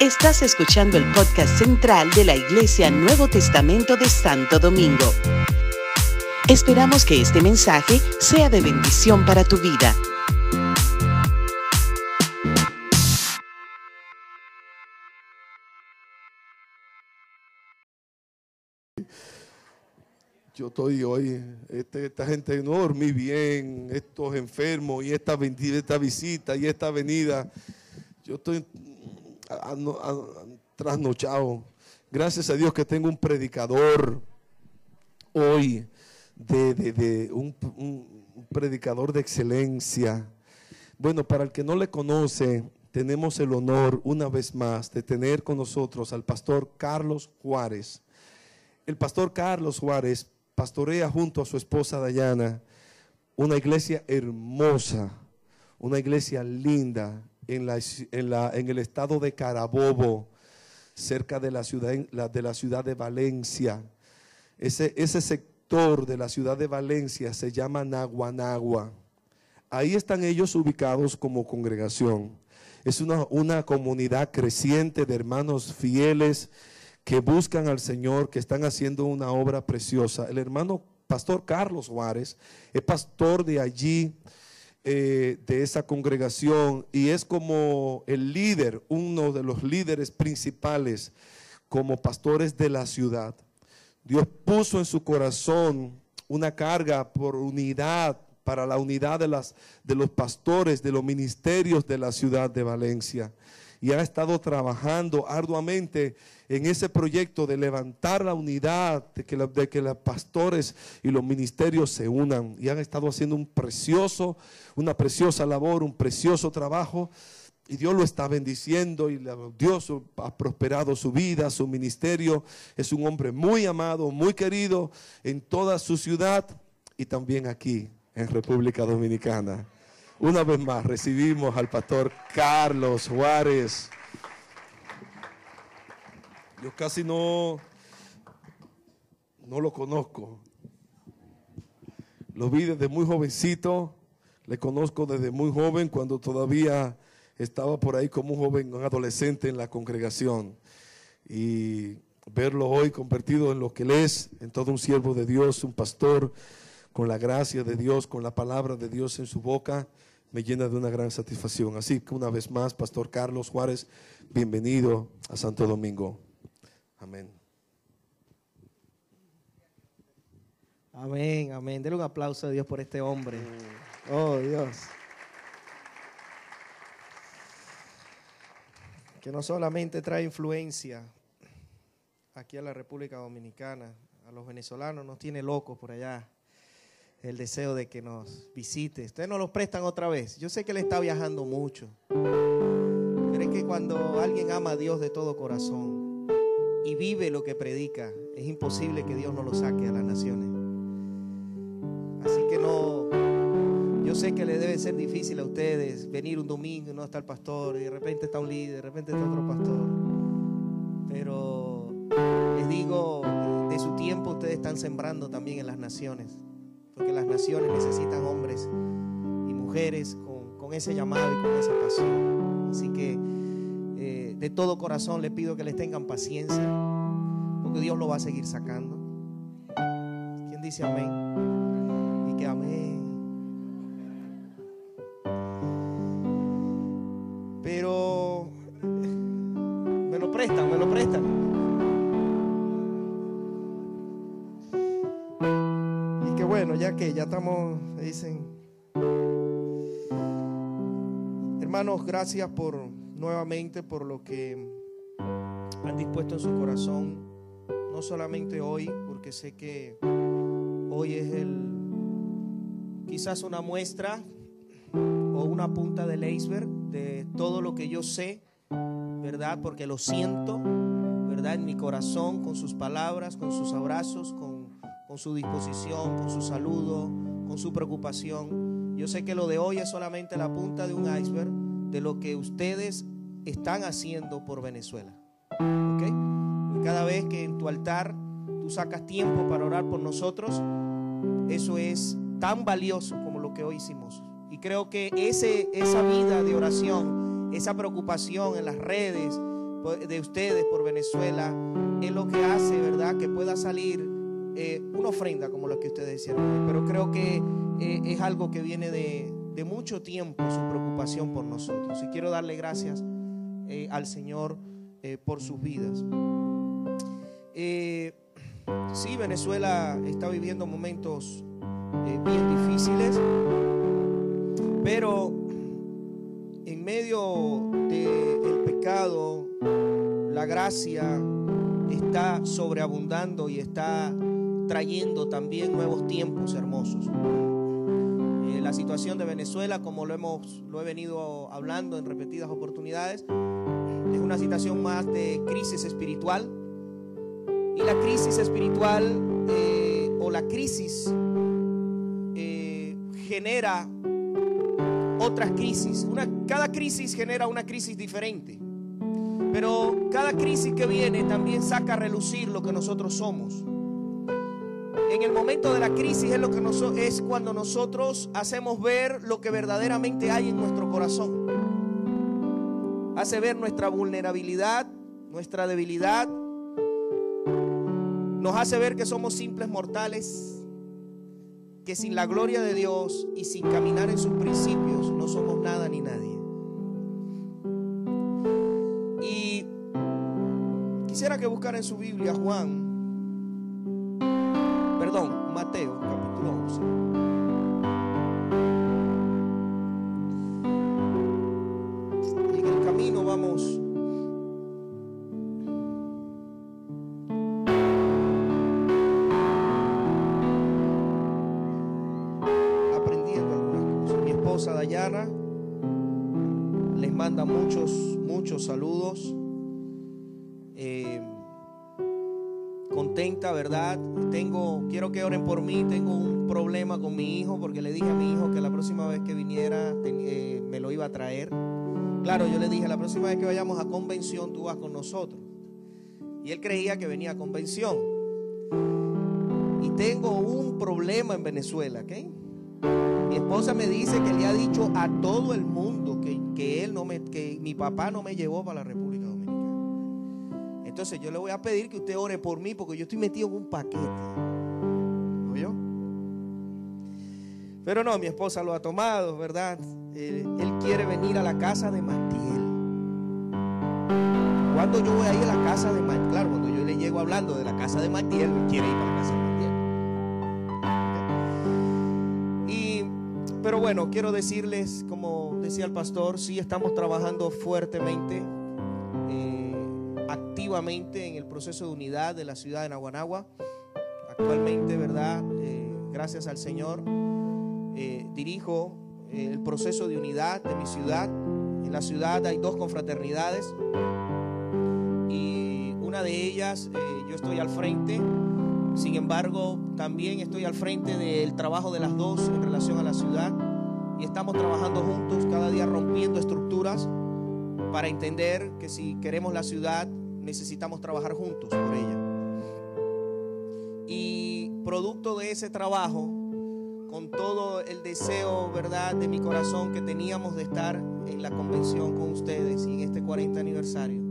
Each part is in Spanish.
Estás escuchando el podcast central de la Iglesia Nuevo Testamento de Santo Domingo. Esperamos que este mensaje sea de bendición para tu vida. Yo estoy hoy, este, esta gente no dormí bien, estos enfermos y esta, esta visita y esta venida. Yo estoy trasnochado. Gracias a Dios que tengo un predicador hoy, de, un, un predicador de excelencia. Bueno, para el que no le conoce, tenemos el honor una vez más de tener con nosotros al pastor Carlos Juárez. El pastor Carlos Juárez pastorea junto a su esposa Dayana una iglesia hermosa, una iglesia linda en, la, en, el estado de Carabobo, cerca de la ciudad, de, la ciudad de Valencia. Ese, ese sector de la ciudad de Valencia se llama Naguanagua. Ahí están ellos ubicados como congregación. Es una, una comunidad creciente de hermanos fieles que buscan al Señor, que están haciendo una obra preciosa. El hermano pastor Carlos Juárez es pastor de allí, eh, de esa congregación, y es como el líder, uno de los líderes principales como pastores de la ciudad. Dios puso en su corazón una carga por unidad, para la unidad de, las, de los pastores, de los ministerios de la ciudad de Valencia y ha estado trabajando arduamente en ese proyecto de levantar la unidad, de que, los pastores y los ministerios se unan y han estado haciendo un precioso, una preciosa labor, un precioso trabajo. Y Dios lo está bendiciendo y Dios ha prosperado su vida, su ministerio. Es un hombre muy amado, muy querido en toda su ciudad y también aquí en República Dominicana. Una vez más recibimos al pastor Carlos Juárez. Yo casi no, no lo conozco. Lo vi desde muy jovencito, le conozco desde muy joven cuando todavía estaba por ahí como un joven, un adolescente en la congregación. Y verlo hoy convertido en lo que él es, en todo un siervo de Dios, un pastor, con la gracia de Dios, con la palabra de Dios en su boca, me llena de una gran satisfacción. Así que una vez más, Pastor Carlos Juárez, bienvenido a Santo Domingo. Amén. Amén, amén. Denle un aplauso a Dios por este hombre. Oh, Dios. Que no solamente trae influencia aquí a la República Dominicana, a los venezolanos nos tiene locos por allá el deseo de que nos visite. Ustedes nos lo prestan otra vez. Yo sé que él está viajando mucho. Pero que cuando alguien ama a Dios de todo corazón y vive lo que predica, es imposible que Dios no lo saque a las naciones. Así que no, yo sé que le debe ser difícil a ustedes venir un domingo y no está el pastor, y de repente está un líder, de repente está otro pastor. Pero les digo, de su tiempo ustedes están sembrando también en las naciones porque las naciones necesitan hombres y mujeres con, ese llamado y con esa pasión. Así que eh, de todo corazón le pido que les tengan paciencia, porque Dios lo va a seguir sacando. ¿Quién dice amén? Y que amén. Ya estamos, dicen. Hermanos, gracias por nuevamente por lo que han dispuesto en su corazón, no solamente hoy, porque sé que hoy es el quizás una muestra o una punta del iceberg de todo lo que yo sé, ¿verdad? Porque lo siento, ¿verdad? En mi corazón, con sus palabras, con sus abrazos, con con su disposición, con su saludo, con su preocupación. Yo sé que lo de hoy es solamente la punta de un iceberg de lo que ustedes están haciendo por Venezuela. ¿Ok? cada vez que en tu altar tú sacas tiempo para orar por nosotros, eso es tan valioso como lo que hoy hicimos. Y creo que ese, esa vida de oración esa preocupación en las redes de ustedes por Venezuela es lo que hace, ¿verdad? Que pueda salir eh, una ofrenda como la que ustedes hicieron. Pero creo que eh, es algo que viene de, mucho tiempo, su preocupación por nosotros. Y quiero darle gracias eh, al Señor por sus vidas. sí, Venezuela está viviendo momentos bien difíciles, pero en medio del pecado, la gracia está sobreabundando y está trayendo también nuevos tiempos hermosos. Eh, la situación de Venezuela, como lo, hemos, lo he venido hablando en repetidas oportunidades, es una situación más de crisis espiritual. Y la crisis espiritual eh, o la crisis eh, genera otras crisis. Cada crisis genera una crisis diferente. Pero cada crisis que viene también saca a relucir lo que nosotros somos. En el momento de la crisis es, lo que es cuando nosotros hacemos ver lo que verdaderamente hay en nuestro corazón. Hace ver nuestra vulnerabilidad, nuestra debilidad. Nos hace ver que somos simples mortales, que sin la gloria de Dios y sin caminar en sus principios no somos nada ni nadie. Y quisiera que buscara en su Biblia Juan ¿verdad? Tengo, quiero que oren por mí, tengo un problema con mi hijo porque le dije a mi hijo que la próxima vez que viniera eh, me lo iba a traer. Claro, yo le dije, la próxima vez que vayamos a convención tú vas con nosotros. Y él creía que venía a convención. Y tengo un problema en Venezuela, ¿ok? Mi esposa me dice que le ha dicho a todo el mundo que, que él no me, que mi papá no me llevó para la República entonces yo le voy a pedir que usted ore por mí porque yo estoy metido en un paquete. ¿Oyó? Pero no, mi esposa lo ha tomado, ¿verdad? Él, quiere venir a la casa de Matiel. Cuando yo voy a ir a la casa de Matiel, claro, cuando yo le llego hablando de la casa de Matiel, quiere ir para la casa de Matiel. Y, pero bueno, quiero decirles, como decía el pastor, sí estamos trabajando fuertemente activamente en el proceso de unidad de la ciudad de Naguanagua. Actualmente, ¿verdad? Eh, gracias al Señor, eh, dirijo eh, el proceso de unidad de mi ciudad. En la ciudad hay dos confraternidades y una de ellas yo estoy al frente. Sin embargo, también estoy al frente del trabajo de las dos en relación a la ciudad y estamos trabajando juntos, cada día rompiendo estructuras para entender que si queremos la ciudad necesitamos trabajar juntos por ella. Y producto de ese trabajo, con todo el deseo, ¿verdad?, de mi corazón que teníamos de estar en la convención con ustedes y en este 40 aniversario.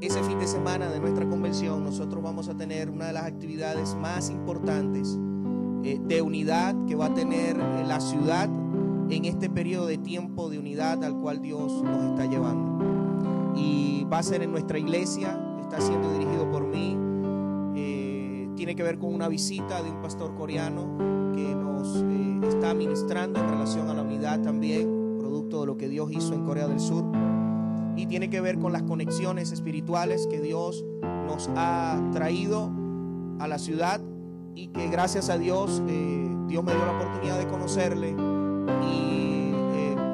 Ese fin de semana de nuestra convención nosotros vamos a tener una de las actividades más importantes eh, de unidad que va a tener la ciudad en este periodo de tiempo de unidad al cual Dios nos está llevando y va a ser en nuestra iglesia, está siendo dirigido por mí. Eh, tiene que ver con una visita de un pastor coreano que nos eh, está ministrando en relación a la unidad también, producto de lo que Dios hizo en Corea del Sur. Y tiene que ver con las conexiones espirituales que Dios nos ha traído a la ciudad y que gracias a Dios eh, Dios me dio la oportunidad de conocerle y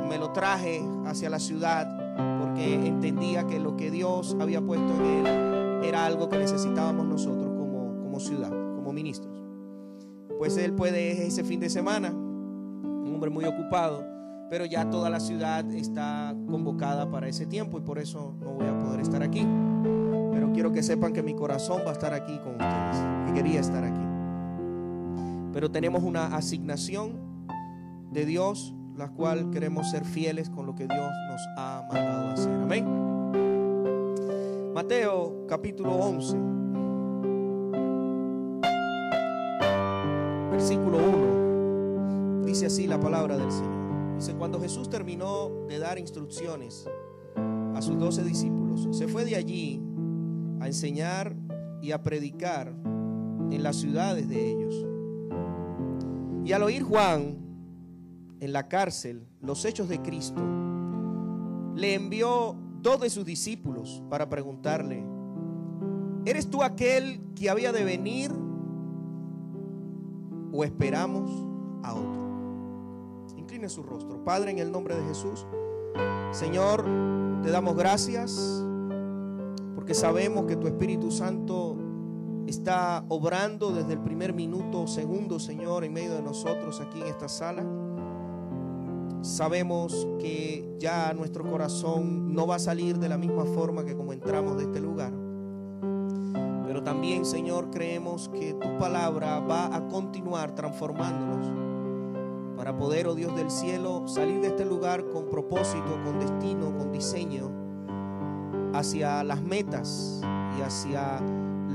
me lo traje hacia la ciudad porque entendía que lo que Dios había puesto en él era algo que necesitábamos nosotros como, como ciudad, como ministros. Pues él puede ese fin de semana, un hombre muy ocupado, pero ya toda la ciudad está convocada para ese tiempo y por eso no voy a poder estar aquí. Pero quiero que sepan que mi corazón va a estar aquí con ustedes, que quería estar aquí. Pero tenemos una asignación de Dios la cual queremos ser fieles con lo que Dios nos ha mandado hacer. Amén. Mateo capítulo 11, versículo 1, dice así la palabra del Señor. Dice, cuando Jesús terminó de dar instrucciones a sus doce discípulos, se fue de allí a enseñar y a predicar en las ciudades de ellos. Y al oír Juan en la cárcel los hechos de Cristo, le envió dos de sus discípulos para preguntarle, ¿eres tú aquel que había de venir o esperamos a otro? Incline su rostro. Padre, en el nombre de Jesús, Señor, te damos gracias porque sabemos que tu Espíritu Santo está obrando desde el primer minuto o segundo, Señor, en medio de nosotros aquí en esta sala. Sabemos que ya nuestro corazón no va a salir de la misma forma que como entramos de este lugar. Pero también, Señor, creemos que tu palabra va a continuar transformándonos para poder, oh Dios del cielo, salir de este lugar con propósito, con destino, con diseño, hacia las metas y hacia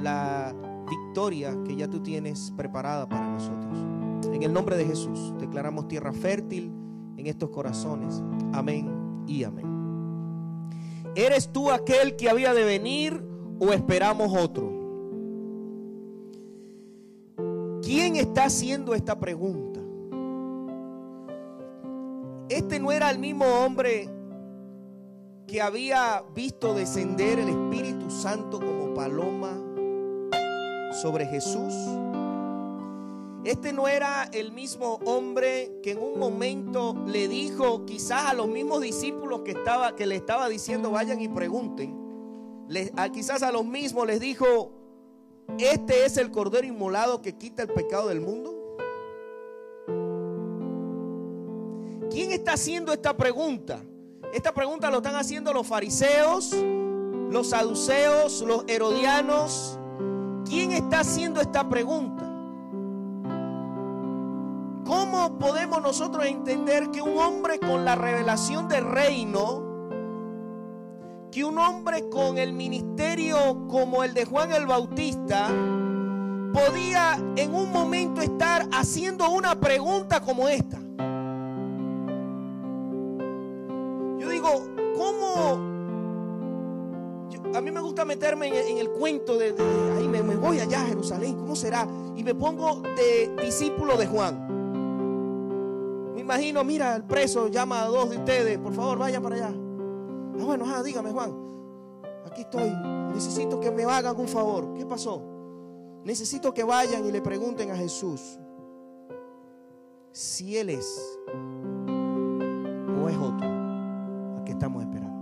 la victoria que ya tú tienes preparada para nosotros. En el nombre de Jesús declaramos tierra fértil estos corazones. Amén y amén. ¿Eres tú aquel que había de venir o esperamos otro? ¿Quién está haciendo esta pregunta? Este no era el mismo hombre que había visto descender el Espíritu Santo como paloma sobre Jesús. Este no era el mismo hombre que en un momento le dijo quizás a los mismos discípulos que, estaba, que le estaba diciendo vayan y pregunten. quizás a los mismos les dijo, este es el cordero inmolado que quita el pecado del mundo. ¿Quién está haciendo esta pregunta? Esta pregunta lo están haciendo los fariseos, los saduceos, los herodianos. ¿Quién está haciendo esta pregunta? Podemos nosotros entender que un hombre con la revelación del reino, que un hombre con el ministerio como el de Juan el Bautista, podía en un momento estar haciendo una pregunta como esta? Yo digo, ¿cómo a mí me gusta meterme en, el cuento de, ahí me, voy allá a Jerusalén, ¿cómo será? Y me pongo de discípulo de Juan. Imagino, mira, el preso llama a dos de ustedes, por favor, vaya para allá. Ah, bueno, ah, dígame, Juan, aquí estoy, necesito que me hagan un favor. ¿Qué pasó? Necesito que vayan y le pregunten a Jesús si Él es o es otro a que estamos esperando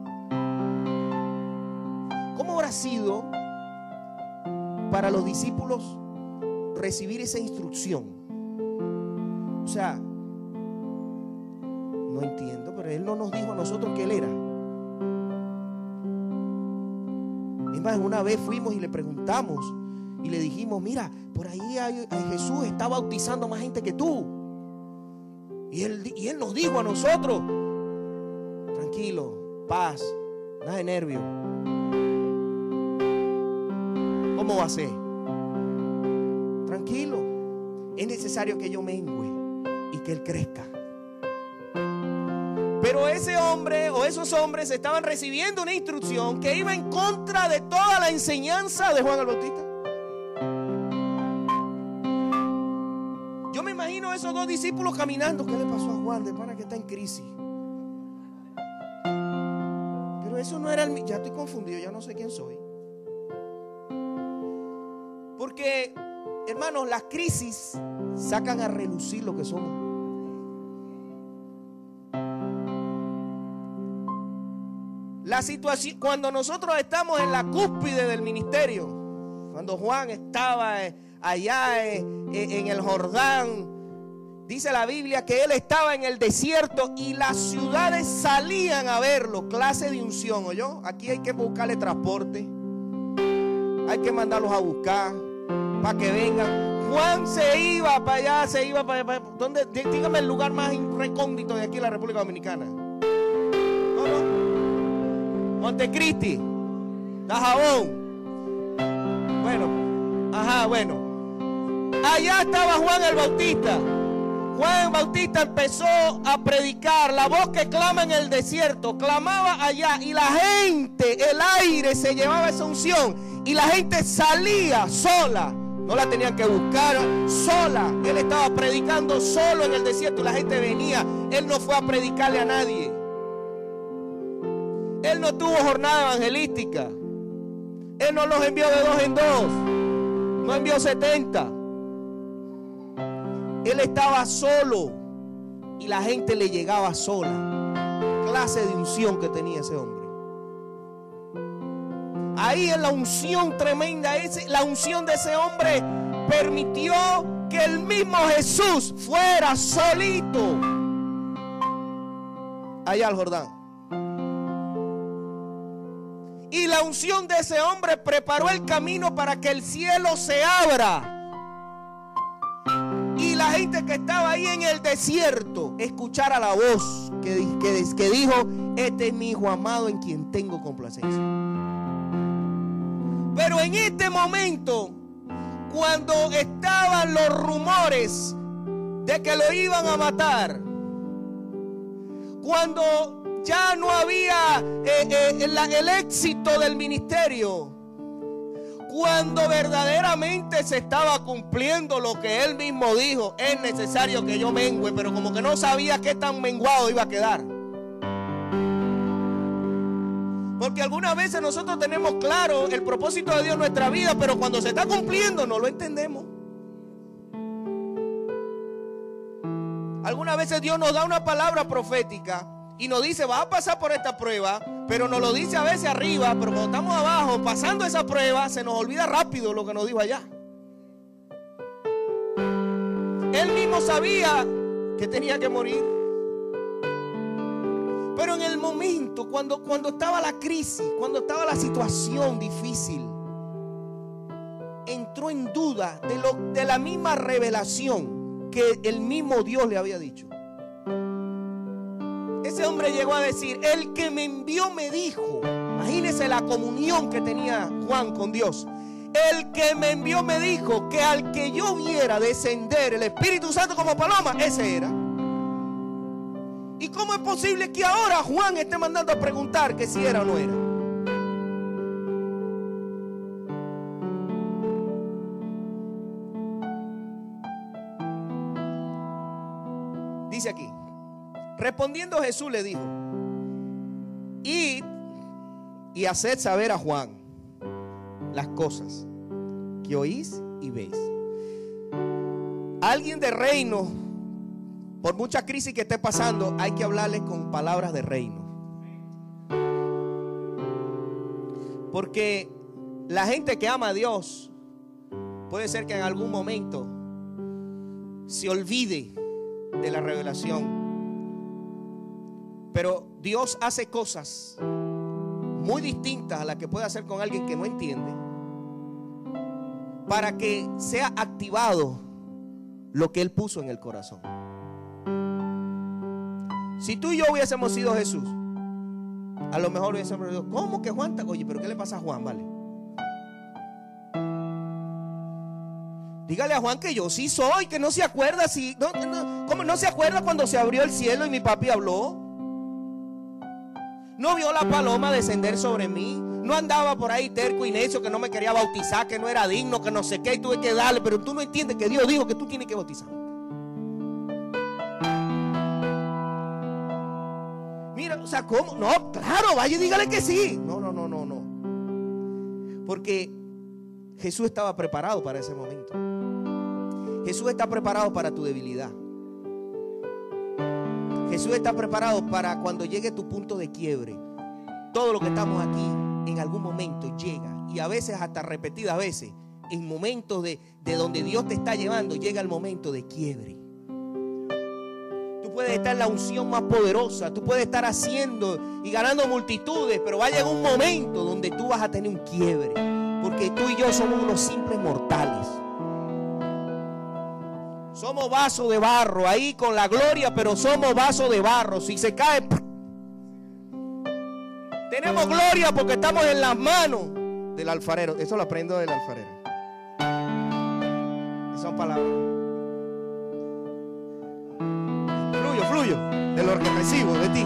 habrá sido para los discípulos recibir esa instrucción? O sea, no entiendo, pero Él no nos dijo a nosotros que Él era. Es más, una vez fuimos y le preguntamos y le dijimos, mira, por ahí Jesús está bautizando más gente que tú. Y él, y él nos dijo a nosotros, tranquilo, paz, nada de nervio. ¿Cómo va a ser? Tranquilo. Es necesario que yo mengue y que él crezca. Pero ese hombre o esos hombres estaban recibiendo una instrucción que iba en contra de toda la enseñanza de Juan el Bautista. Yo me imagino esos dos discípulos caminando. ¿Qué le pasó a Juan de pana que está en crisis? Pero eso no era el... Ya estoy confundido, ya no sé quién soy. Porque, hermanos, las crisis sacan a relucir lo que somos. Situación, cuando nosotros estamos en la cúspide del ministerio, cuando Juan estaba eh, allá eh, eh, en el Jordán, dice la Biblia que él estaba en el desierto y las ciudades salían a verlo, clase de unción, yo Aquí hay que buscarle transporte, hay que mandarlos a buscar para que vengan. Juan se iba para allá, se iba para allá. ¿Dónde? Dígame el lugar más recóndito de aquí la República Dominicana. Montecristi, Dajabón. Bueno, ajá, bueno. Allá estaba Juan el Bautista. Juan Bautista empezó a predicar, la voz que clama en el desierto, clamaba allá y la gente, el aire se llevaba esa unción y la gente salía sola. No la tenían que buscar sola. Él estaba predicando solo en el desierto y la gente venía. Él no fue a predicarle a nadie. Él no tuvo jornada evangelística. Él no los envió de dos en dos. No envió 70. Él estaba solo y la gente le llegaba sola. Clase de unción que tenía ese hombre. Ahí en la unción tremenda, ese, la unción de ese hombre permitió que el mismo Jesús fuera solito allá al Jordán. Y la unción de ese hombre preparó el camino para que el cielo se abra la gente que estaba ahí en el desierto escuchara la voz que, que, dijo, este es mi hijo amado en quien tengo complacencia. Pero en este momento, cuando estaban los rumores de que lo iban a matar, cuando ya no había eh, eh, el éxito del ministerio, cuando verdaderamente se estaba cumpliendo lo que él mismo dijo, es necesario que yo mengüe, pero como que no sabía qué tan menguado iba a quedar. Porque algunas veces nosotros tenemos claro el propósito de Dios en nuestra vida, pero cuando se está cumpliendo no lo entendemos. Algunas veces Dios nos da una palabra profética y nos dice, va a pasar por esta prueba, pero nos lo dice a veces arriba, pero cuando estamos abajo, pasando esa prueba, se nos olvida rápido lo que nos dijo allá. Él mismo sabía que tenía que morir. Pero en el momento, cuando, cuando estaba la crisis, cuando estaba la situación difícil, entró en duda de, lo, de la misma revelación que el mismo Dios le había dicho. Ese hombre llegó a decir, el que me envió me dijo, imagínese la comunión que tenía Juan con Dios. El que me envió me dijo que al que yo viera descender el Espíritu Santo como paloma, ese era. ¿Y cómo es posible que ahora Juan esté mandando a preguntar que si era o no era? Respondiendo Jesús le dijo, id y haced saber a Juan las cosas que oís y veis. Alguien de reino, por mucha crisis que esté pasando, hay que hablarle con palabras de reino. Porque la gente que ama a Dios puede ser que en algún momento se olvide de la revelación pero Dios hace cosas muy distintas a las que puede hacer con alguien que no entiende. Para que sea activado lo que Él puso en el corazón. Si tú y yo hubiésemos sido Jesús, a lo mejor hubiésemos dicho, ¿cómo que Juan? Oye, pero ¿qué le pasa a Juan? Vale. Dígale a Juan que yo sí soy, que no se acuerda si. No, ¿Cómo no se acuerda cuando se abrió el cielo y mi papi habló? No vio la paloma descender sobre mí. No andaba por ahí terco y necio que no me quería bautizar, que no era digno, que no sé qué, y tuve que darle. Pero tú no entiendes que Dios dijo que tú tienes que bautizar. Mira, o sea, ¿cómo? No, claro, vaya y dígale que sí. No, no, no, no, no. Porque Jesús estaba preparado para ese momento. Jesús está preparado para tu debilidad. Jesús está preparado para cuando llegue tu punto de quiebre. Todo lo que estamos aquí en algún momento llega y a veces hasta repetidas veces, en momentos de, de donde Dios te está llevando, llega el momento de quiebre. Tú puedes estar en la unción más poderosa, tú puedes estar haciendo y ganando multitudes, pero va a llegar un momento donde tú vas a tener un quiebre, porque tú y yo somos unos simples mortales. Somos vaso de barro, ahí con la gloria, pero somos vaso de barro. Si se cae, tenemos gloria porque estamos en las manos del alfarero. Eso lo aprendo del alfarero. Esas son palabras. Fluyo, fluyo. De lo que recibo de ti.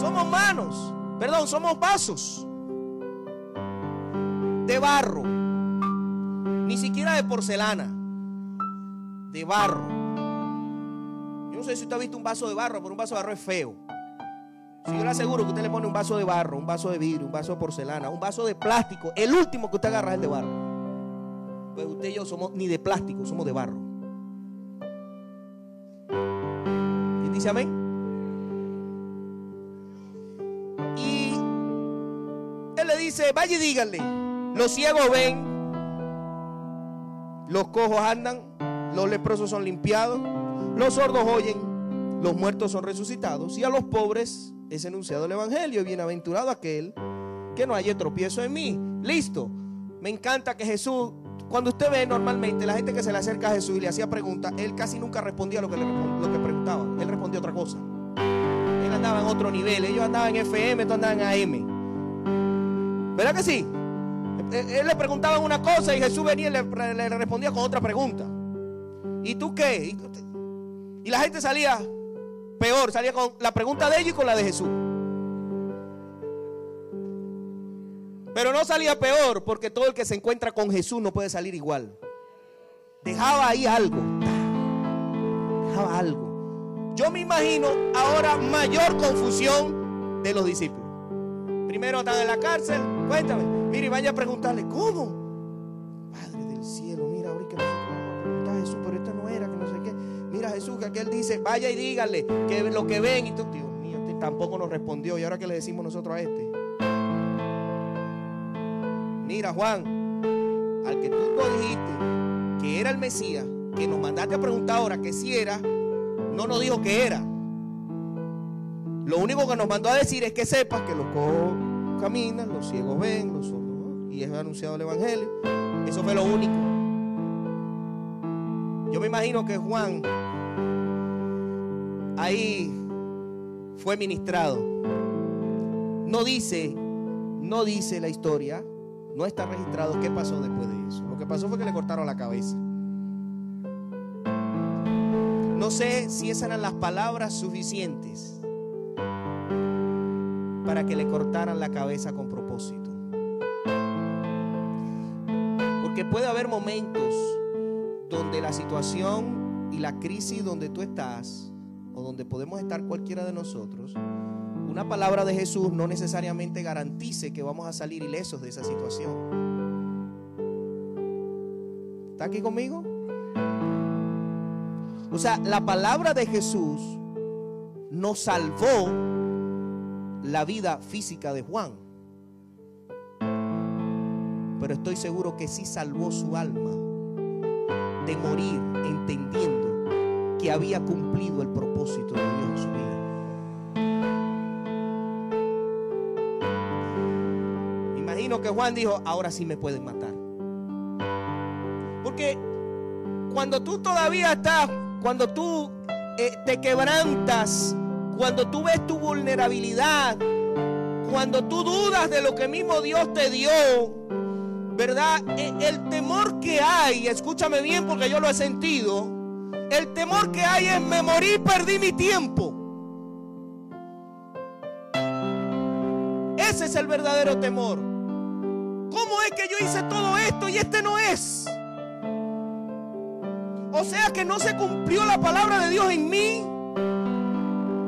Somos manos. Perdón, somos vasos. De barro. De porcelana. De barro. Yo no sé si usted ha visto un vaso de barro, pero un vaso de barro es feo. Si yo le aseguro que usted le pone un vaso de barro, un vaso de vidrio, un vaso de porcelana, un vaso de plástico, el último que usted agarra es el de barro. Pues usted y yo somos ni de plástico, somos de barro. ¿Quién dice amén? Y él le dice, vaya y díganle, los ciegos ven, los cojos andan, los leprosos son limpiados, los sordos oyen, los muertos son resucitados y a los pobres es enunciado el Evangelio. Bienaventurado aquel que no haya tropiezo en mí. Listo. Me encanta que Jesús, cuando usted ve normalmente la gente que se le acerca a Jesús y le hacía preguntas, él casi nunca respondía lo que, le, lo que. Él respondía otra cosa. Él andaba en otro nivel. Ellos andaban en FM, tú andabas en AM. ¿Verdad que sí? Él le preguntaba una cosa y Jesús venía y le, le respondía con otra pregunta. ¿Y tú qué? Y la gente salía peor, salía con la pregunta de ellos y con la de Jesús. Pero no salía peor porque todo el que se encuentra con Jesús no puede salir igual. Dejaba ahí algo. Dejaba algo. Yo me imagino ahora mayor confusión de los discípulos. Primero están en la cárcel. Cuéntame. Mire, vaya a preguntarle, ¿cómo? Padre del cielo, mira, ahorita que nosotros a Jesús, pero esto no era, que no sé qué. Mira Jesús, que aquel dice, vaya y dígale que lo que ven. Y tú, Dios mío, este tampoco nos respondió. ¿Y ahora qué le decimos nosotros a este? Mira, Juan, al que tú dijiste que era el Mesías, que nos mandaste a preguntar ahora que si era, no nos dijo que era. Lo único que nos mandó a decir es que sepas que los cojos caminan, los ciegos ven, los sordos, y es anunciado el Evangelio. Eso fue lo único. Yo me imagino que Juan ahí fue ministrado. No dice, no dice la historia, no está registrado qué pasó después de eso. Lo que pasó fue que le cortaron la cabeza. No sé si esas eran las palabras suficientes para que le cortaran la cabeza con propósito. Porque puede haber momentos donde la situación y la crisis donde tú estás, o donde podemos estar cualquiera de nosotros, una palabra de Jesús no necesariamente garantice que vamos a salir ilesos de esa situación. ¿Está aquí conmigo? O sea, la palabra de Jesús nos salvó la vida física de Juan. Pero estoy seguro que sí salvó su alma de morir entendiendo que había cumplido el propósito de Dios en su vida. Imagino que Juan dijo, ahora sí me pueden matar. Porque cuando tú todavía estás, cuando tú eh, te quebrantas, cuando tú ves tu vulnerabilidad, cuando tú dudas de lo que mismo Dios te dio, ¿verdad? E, el temor que hay, escúchame bien porque yo lo he sentido, el temor que hay es me morí, perdí mi tiempo. Ese es el verdadero temor. ¿Cómo es que yo hice todo esto y este no es? O sea que no se cumplió la palabra de Dios en mí.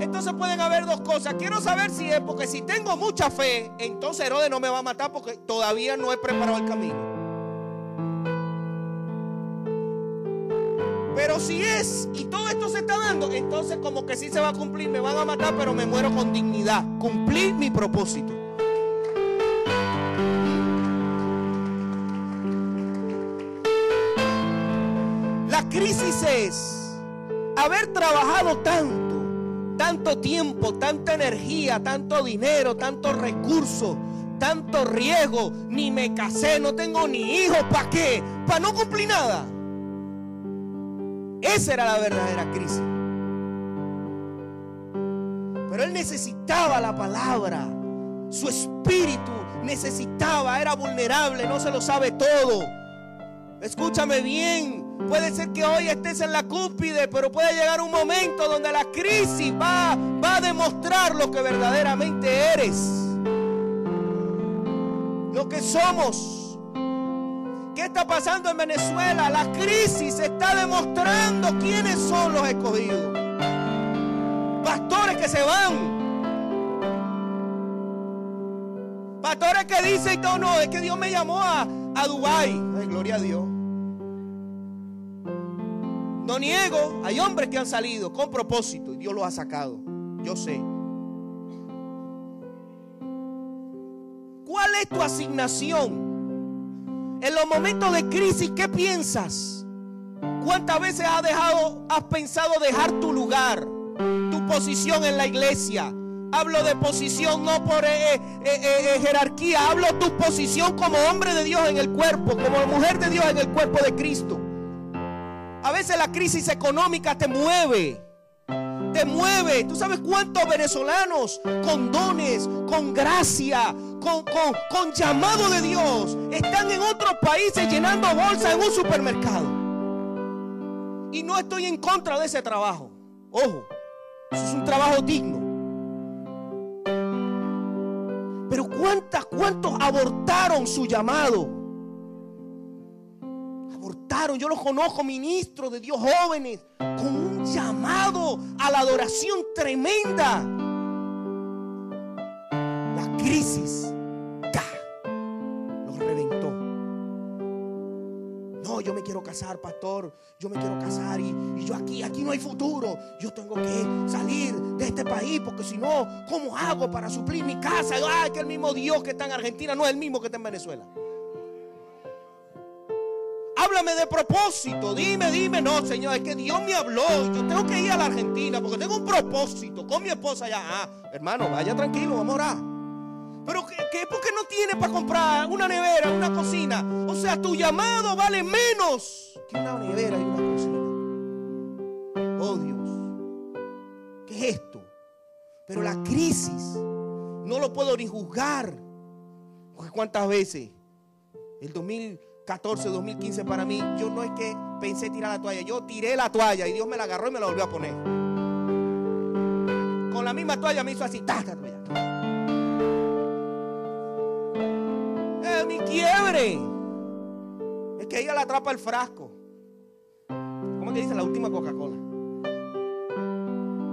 Entonces pueden haber dos cosas. Quiero saber si es porque si tengo mucha fe, entonces Herodes no me va a matar porque todavía no he preparado el camino. Pero si es y todo esto se está dando, entonces como que sí se va a cumplir, me van a matar, pero me muero con dignidad. Cumplí mi propósito. La crisis es haber trabajado tanto, tanto tiempo, tanta energía, tanto dinero, tanto recurso, tanto riesgo, ni me casé, no tengo ni hijos, ¿para qué? Para no cumplir nada. Esa era la verdadera crisis. Pero él necesitaba la palabra. Su espíritu necesitaba, era vulnerable, no se lo sabe todo. Escúchame bien, puede ser que hoy estés en la cúspide, pero puede llegar un momento donde la crisis va, va a demostrar lo que verdaderamente eres. Lo que somos. ¿Qué está pasando en Venezuela? La crisis está demostrando quiénes son los escogidos. Pastores que se van. Pastores que dicen, no, no, es que Dios me llamó a, a Dubái. Ay, gloria a Dios. No niego, hay hombres que han salido con propósito y Dios los ha sacado. Yo sé. ¿Cuál es tu asignación? En los momentos de crisis, ¿qué piensas? ¿Cuántas veces has dejado, has pensado dejar tu lugar, tu posición en la iglesia? Hablo de posición no por eh, eh, eh, jerarquía, hablo tu posición como hombre de Dios en el cuerpo, como mujer de Dios en el cuerpo de Cristo. A veces la crisis económica te mueve. Te mueve. ¿Tú sabes cuántos venezolanos con dones, con gracia, con, con llamado de Dios están en otros países llenando bolsas en un supermercado? Y no estoy en contra de ese trabajo. Ojo, eso es un trabajo digno. Pero ¿cuántas, cuántos abortaron su llamado? Yo los conozco, ministros de Dios jóvenes, con un llamado a la adoración tremenda. La crisis los reventó. No, yo me quiero casar, pastor. Yo me quiero casar y, y, yo aquí, aquí no hay futuro. Yo tengo que salir de este país porque si no, ¿cómo hago para suplir mi casa? Ay, que el mismo Dios que está en Argentina no es el mismo que está en Venezuela. Háblame de propósito. Dime, dime. No, Señor, es que Dios me habló. Yo tengo que ir a la Argentina porque tengo un propósito con mi esposa allá. Ah, hermano, vaya tranquilo, vamos a orar. Pero ¿qué, qué por qué no tiene para comprar una nevera, una cocina? O sea, tu llamado vale menos que una nevera y una cocina. Oh Dios, ¿qué es esto? Pero la crisis no lo puedo ni juzgar. Porque cuántas veces el 2000 14, 2015 para mí, yo no es que pensé tirar la toalla, yo tiré la toalla y Dios me la agarró y me la volvió a poner. Con la misma toalla me hizo así, ¡tá, Es mi quiebre. Es que ella la atrapa el frasco. ¿Cómo te dice la última Coca-Cola?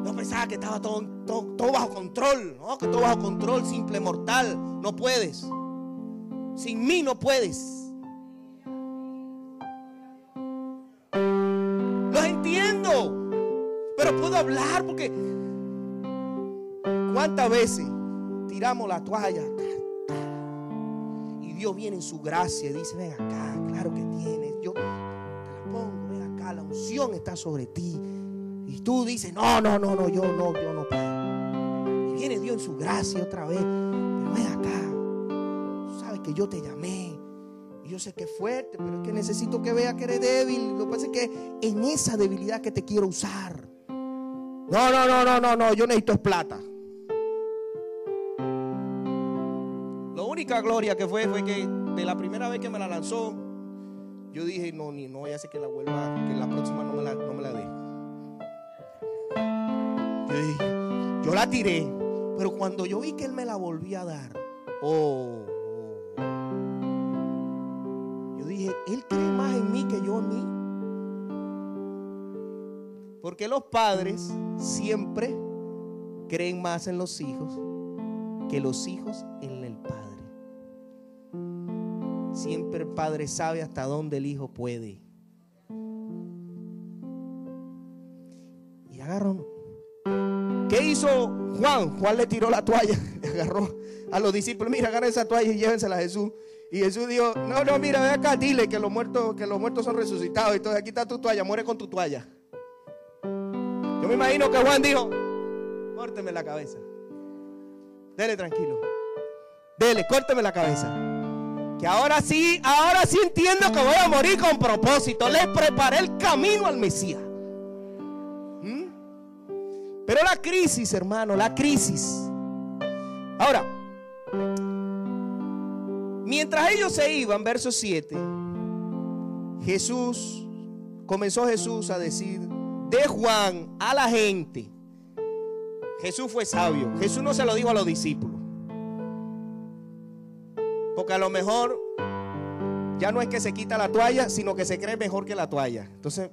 Yo pensaba que estaba todo, todo, todo, bajo control. No, que todo bajo control, simple mortal. No puedes. Sin mí no puedes. Porque cuántas veces tiramos la toalla y Dios viene en su gracia y dice, ven acá, claro que tienes, yo te la pongo, ven acá, la unción está sobre ti. Y tú dices, no, no, no, no, yo no, yo no puedo. Y viene Dios en su gracia otra vez, pero ven acá, sabes que yo te llamé, yo sé que es fuerte, pero es que necesito que vea que eres débil. Lo que pasa es que en esa debilidad que te quiero usar. No, no, no, no, no, no, yo necesito es plata. La única gloria que fue fue que de la primera vez que me la lanzó, yo dije, no, ni no, ya sé que la vuelva, que la próxima no me la, no me la dé. Yo, dije, yo la tiré, pero cuando yo vi que él me la volvía a dar, oh, yo dije, él cree más en mí que yo en mí. Porque los padres siempre creen más en los hijos que los hijos en el padre. Siempre el padre sabe hasta dónde el hijo puede. Y agarró. ¿Qué hizo Juan? Juan le tiró la toalla, agarró a los discípulos, mira, agarren esa toalla y llévensela a Jesús. Y Jesús dijo, no, no, mira, ve acá, dile que los muertos, que los muertos son resucitados. Entonces aquí está tu toalla, muere con tu toalla. Me imagino que Juan dijo, córteme la cabeza. Dele tranquilo. Dele, córteme la cabeza. Que ahora sí, ahora sí entiendo que voy a morir con propósito. Les preparé el camino al Mesías. ¿Mm? Pero la crisis, hermano, la crisis. Ahora, mientras ellos se iban, verso 7, Jesús, comenzó Jesús a decir de Juan a la gente. Jesús fue sabio. Jesús no se lo dijo a los discípulos. Porque a lo mejor ya no es que se quita la toalla, sino que se cree mejor que la toalla. Entonces,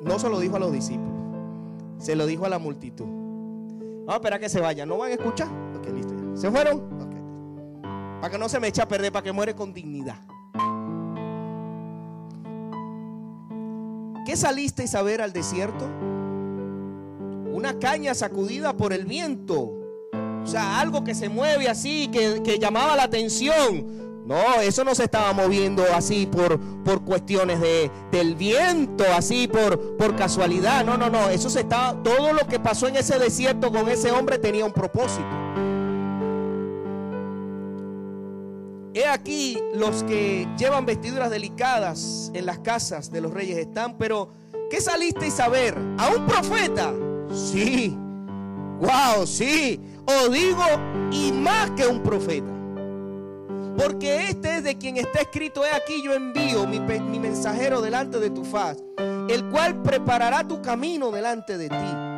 no se lo dijo a los discípulos. Se lo dijo a la multitud. Vamos a esperar que se vayan. ¿No van a escuchar? Ok, listo ya. ¿Se fueron? Ok. Para que no se me eche a perder, para que muere con dignidad. ¿Qué salisteis a ver al desierto? Una caña sacudida por el viento. O sea, algo que se mueve así, que, que llamaba la atención. No, eso no se estaba moviendo así por, por cuestiones de, del viento, así por, por casualidad. No, no, no. Eso se estaba. Todo lo que pasó en ese desierto con ese hombre tenía un propósito. He aquí los que llevan vestiduras delicadas en las casas de los reyes están, pero ¿qué salisteis a ver? ¿A un profeta? Sí. Wow, sí. O digo, y más que un profeta. Porque este es de quien está escrito, he aquí yo envío mi, mi, mensajero delante de tu faz, el cual preparará tu camino delante de ti.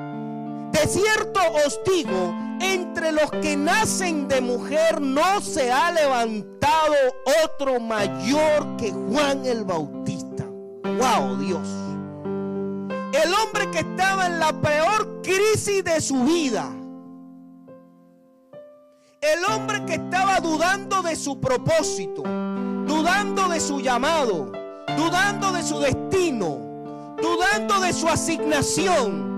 De cierto os digo, entre los que nacen de mujer no se ha levantado otro mayor que Juan el Bautista. Wow, Dios. El hombre que estaba en la peor crisis de su vida el hombre que estaba dudando de su propósito, dudando de su llamado, dudando de su destino, dudando de su asignación.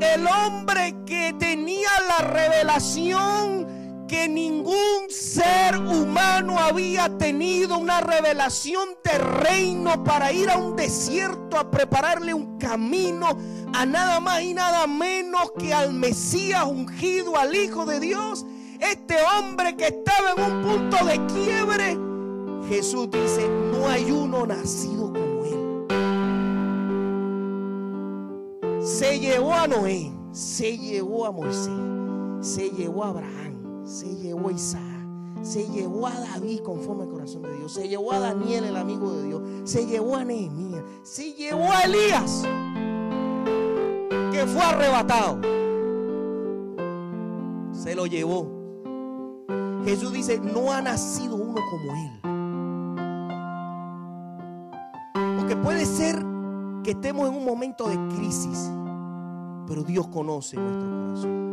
El hombre que tenía la revelación que ningún ser humano había tenido una revelación de reino para ir a un desierto a prepararle un camino a nada más y nada menos que al Mesías ungido, al Hijo de Dios. Este hombre que estaba en un punto de quiebre, Jesús dice, no hay uno nacido como Se llevó a Noé, se llevó a Moisés, se llevó a Abraham, se llevó a Isaac. Se llevó a David conforme al corazón de Dios. Se llevó a Daniel, el amigo de Dios. Se llevó a Nehemías. Se llevó a Elías, que fue arrebatado. Se lo llevó. Jesús dice, no ha nacido uno como Él. Porque puede ser que estemos en un momento de crisis, pero Dios conoce nuestro corazón.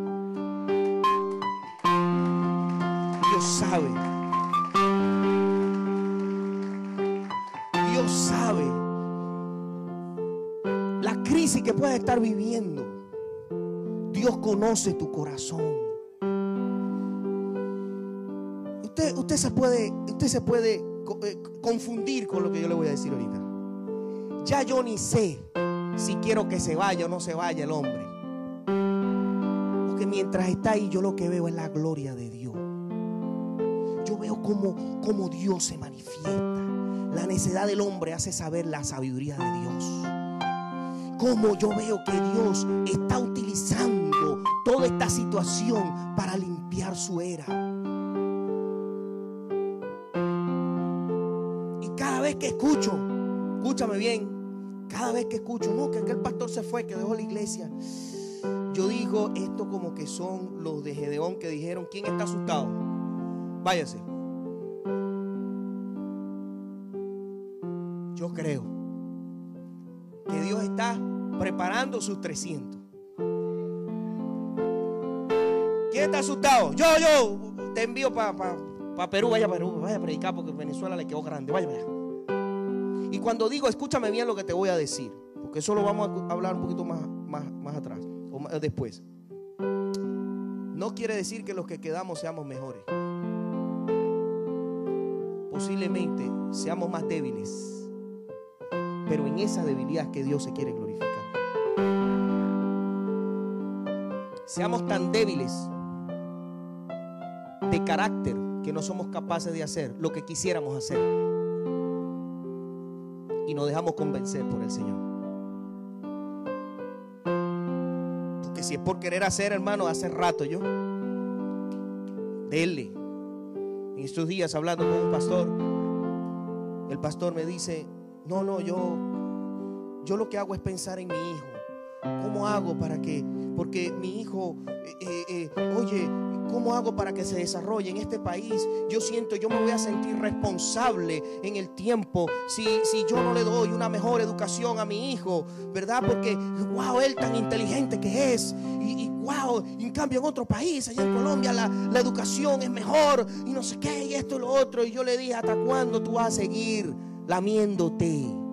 Dios sabe. Dios sabe la crisis que puedes estar viviendo. Dios conoce tu corazón. usted, se puede, usted se puede eh, confundir con lo que yo le voy a decir ahorita. Ya yo ni sé si quiero que se vaya o no se vaya el hombre. Mientras está ahí yo lo que veo es la gloria de Dios. Yo veo como, como Dios se manifiesta. La necedad del hombre hace saber la sabiduría de Dios. Como yo veo que Dios está utilizando toda esta situación para limpiar su era. vez que escucho, escúchame bien, cada vez que escucho, no, que aquel pastor se fue, que dejó la iglesia, yo digo esto como que son los de Gedeón que dijeron, ¿quién está asustado? Váyase. Yo creo que Dios está preparando sus 300. ¿Quién está asustado? Yo, yo, te envío para Perú, vaya a Perú, vaya a predicar porque Venezuela le quedó grande, vaya, vaya. Y cuando digo, escúchame bien lo que te voy a decir, porque eso lo vamos a hablar un poquito más después. No quiere decir que los que quedamos seamos mejores. Posiblemente seamos más débiles. Pero en esa debilidad que Dios se quiere glorificar. Seamos tan débiles de carácter que no somos capaces de hacer lo que quisiéramos hacer. Y nos dejamos convencer por el Señor. Si es por querer hacer, hermano, hace rato yo. Dele. En estos días hablando con un pastor, el pastor me dice, no, no, yo, yo lo que hago es pensar en mi hijo. ¿Cómo hago para que, porque mi hijo, eh, eh, eh, oye, ¿cómo hago para que se desarrolle en este país? Yo siento, yo me voy a sentir responsable en el tiempo si, si yo no le doy una mejor educación a mi hijo, ¿verdad? Porque, wow, él tan inteligente que es. Y, y wow, en cambio en otro país, allá en Colombia, la, la educación es mejor y no sé qué, y esto y lo otro. Y yo le dije, ¿hasta cuándo tú vas a seguir lamiéndote?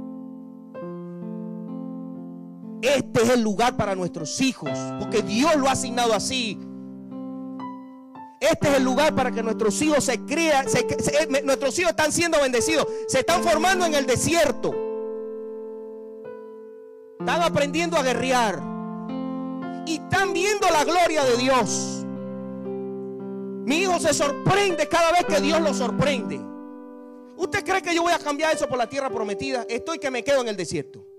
Este es el lugar para nuestros hijos, porque Dios lo ha asignado así. Este es el lugar para que nuestros hijos se crean, nuestros hijos están siendo bendecidos, se están formando en el desierto. Están aprendiendo a guerrear y están viendo la gloria de Dios. Mi hijo se sorprende cada vez que Dios lo sorprende. ¿Usted cree que yo voy a cambiar eso por la tierra prometida? Estoy que me quedo en el desierto.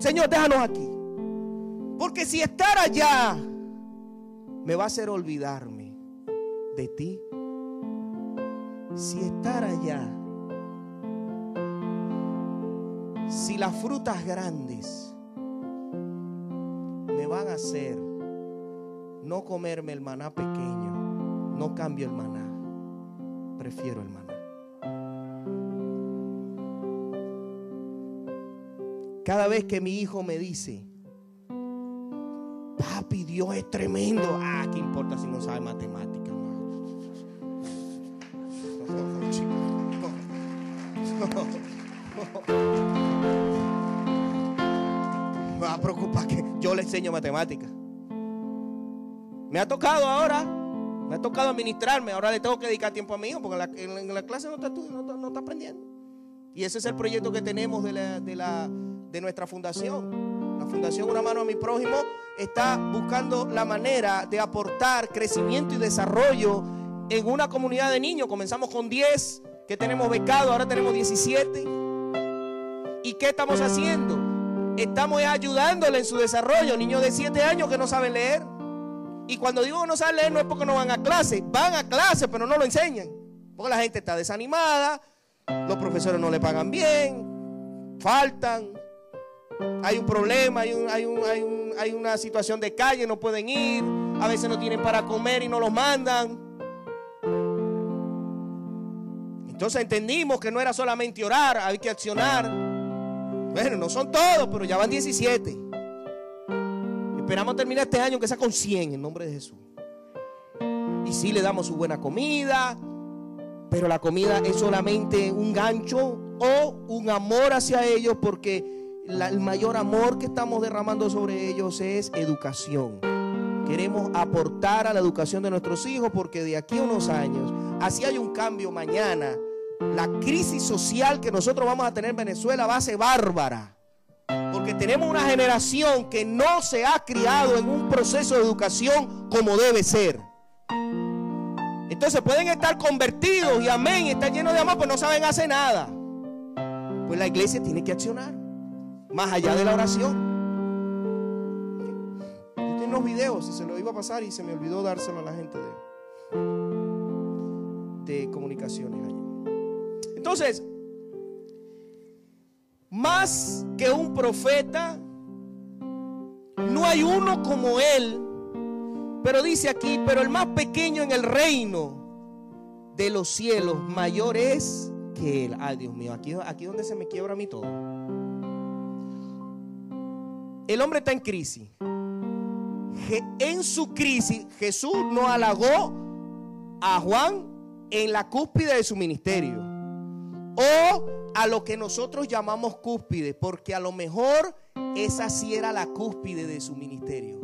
Señor, déjanos aquí. Porque si estar allá me va a hacer olvidarme de ti. Si estar allá, si las frutas grandes me van a hacer no comerme el maná pequeño, no cambio el maná, prefiero el maná. Cada vez que mi hijo me dice, papi, Dios es tremendo. Ah, ¿qué importa si no sabe matemáticas? Me va a preocupar que yo le enseño matemáticas. Me ha tocado ahora, me ha tocado administrarme. Ahora le tengo que dedicar tiempo a mi hijo porque en la, clase no está, no está aprendiendo. Y ese es el proyecto que tenemos de la de nuestra fundación. La Fundación Una Mano a mi Prójimo está buscando la manera de aportar crecimiento y desarrollo en una comunidad de niños. Comenzamos con 10 que tenemos becado, ahora tenemos 17. ¿Y qué estamos haciendo? Estamos ayudándole en su desarrollo. Niños de 7 años que no saben leer. Y cuando digo que no saben leer no es porque no van a clase. Van a clase, pero no lo enseñan. Porque la gente está desanimada, los profesores no le pagan bien, faltan, hay un problema, hay, hay, una situación de calle, no pueden ir, a veces no tienen para comer y no los mandan. Entonces entendimos que no era solamente orar, hay que accionar. Bueno, no son todos, pero ya van 17. Esperamos terminar este año que sea con 100 en nombre de Jesús. Y sí le damos su buena comida, pero la comida es solamente un gancho o un amor hacia ellos porque el mayor amor que estamos derramando sobre ellos es educación. Queremos aportar a la educación de nuestros hijos porque de aquí a unos años, así hay un cambio mañana, la crisis social que nosotros vamos a tener en Venezuela va a ser bárbara. Porque tenemos una generación que no se ha criado en un proceso de educación como debe ser. Entonces pueden estar convertidos y amén, están llenos de amor, pero no saben hacer nada. Pues la iglesia tiene que accionar más allá de la oración. Yo tengo unos videos y se lo iba a pasar y se me olvidó dárselo a la gente de, de comunicaciones Entonces, más que un profeta, no hay uno como él. Pero dice aquí, pero el más pequeño en el reino de los cielos mayor es que él. Ay, Dios mío, aquí, aquí donde se me quiebra a mí todo. El hombre está en crisis. En su crisis, Jesús no halagó a Juan en la cúspide de su ministerio. O a lo que nosotros llamamos cúspide, porque a lo mejor esa sí era la cúspide de su ministerio.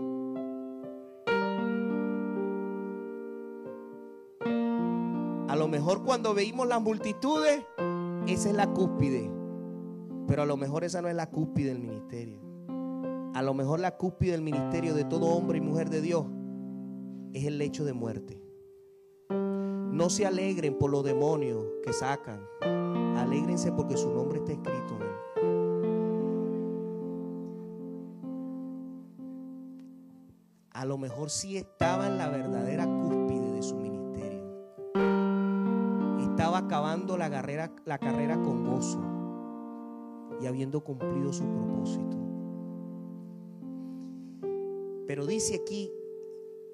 A lo mejor cuando veíamos las multitudes, esa es la cúspide. Pero a lo mejor esa no es la cúspide del ministerio. A lo mejor la cúspide del ministerio de todo hombre y mujer de Dios es el lecho de muerte. No se alegren por los demonios que sacan. Alégrense porque su nombre está escrito en él. A lo mejor sí estaba en la verdadera cúspide de su ministerio. Estaba acabando la carrera, la carrera con gozo y habiendo cumplido su propósito. Pero dice aquí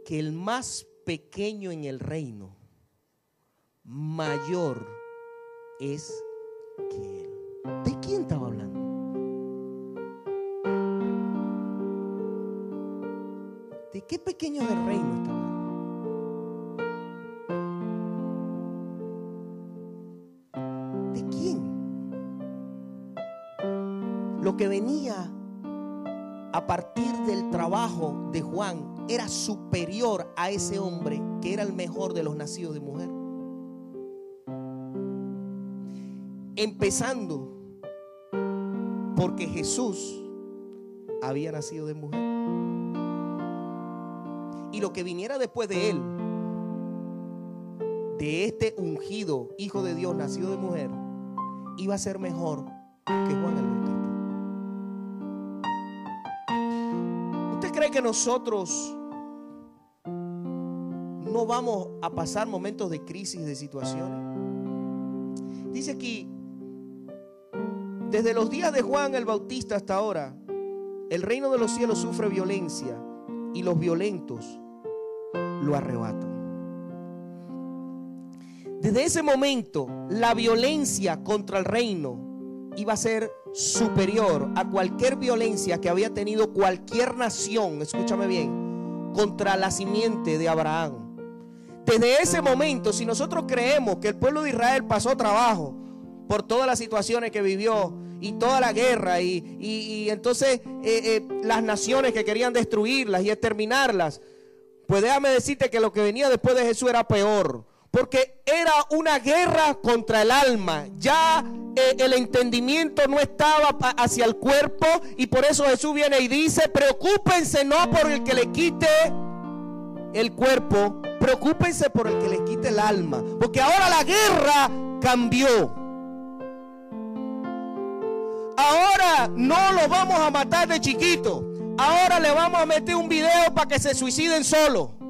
que el más pequeño en el reino, mayor es que él. ¿De quién estaba hablando? ¿De qué pequeño del reino está hablando? ¿De quién? Lo que venía a partir del trabajo de Juan era superior a ese hombre que era el mejor de los nacidos de mujer. Empezando porque Jesús había nacido de mujer. Y lo que viniera después de él, de este ungido Hijo de Dios nacido de mujer, iba a ser mejor que Juan el que nosotros no vamos a pasar momentos de crisis, de situaciones? Dice aquí, desde los días de Juan el Bautista hasta ahora, el reino de los cielos sufre violencia y los violentos lo arrebatan. Desde ese momento, la violencia contra el reino iba a ser superior a cualquier violencia que había tenido cualquier nación, escúchame bien, contra la simiente de Abraham. Desde ese momento, si nosotros creemos que el pueblo de Israel pasó trabajo por todas las situaciones que vivió y toda la guerra y, y, entonces eh, eh, las naciones que querían destruirlas y exterminarlas, pues déjame decirte que lo que venía después de Jesús era peor. Porque era una guerra contra el alma. Ya el entendimiento no estaba hacia el cuerpo. Y por eso Jesús viene y dice, preocúpense no por el que le quite el cuerpo. Preocúpense por el que le quite el alma. Porque ahora la guerra cambió. Ahora no lo vamos a matar de chiquito. Ahora le vamos a meter un video para que se suiciden solo.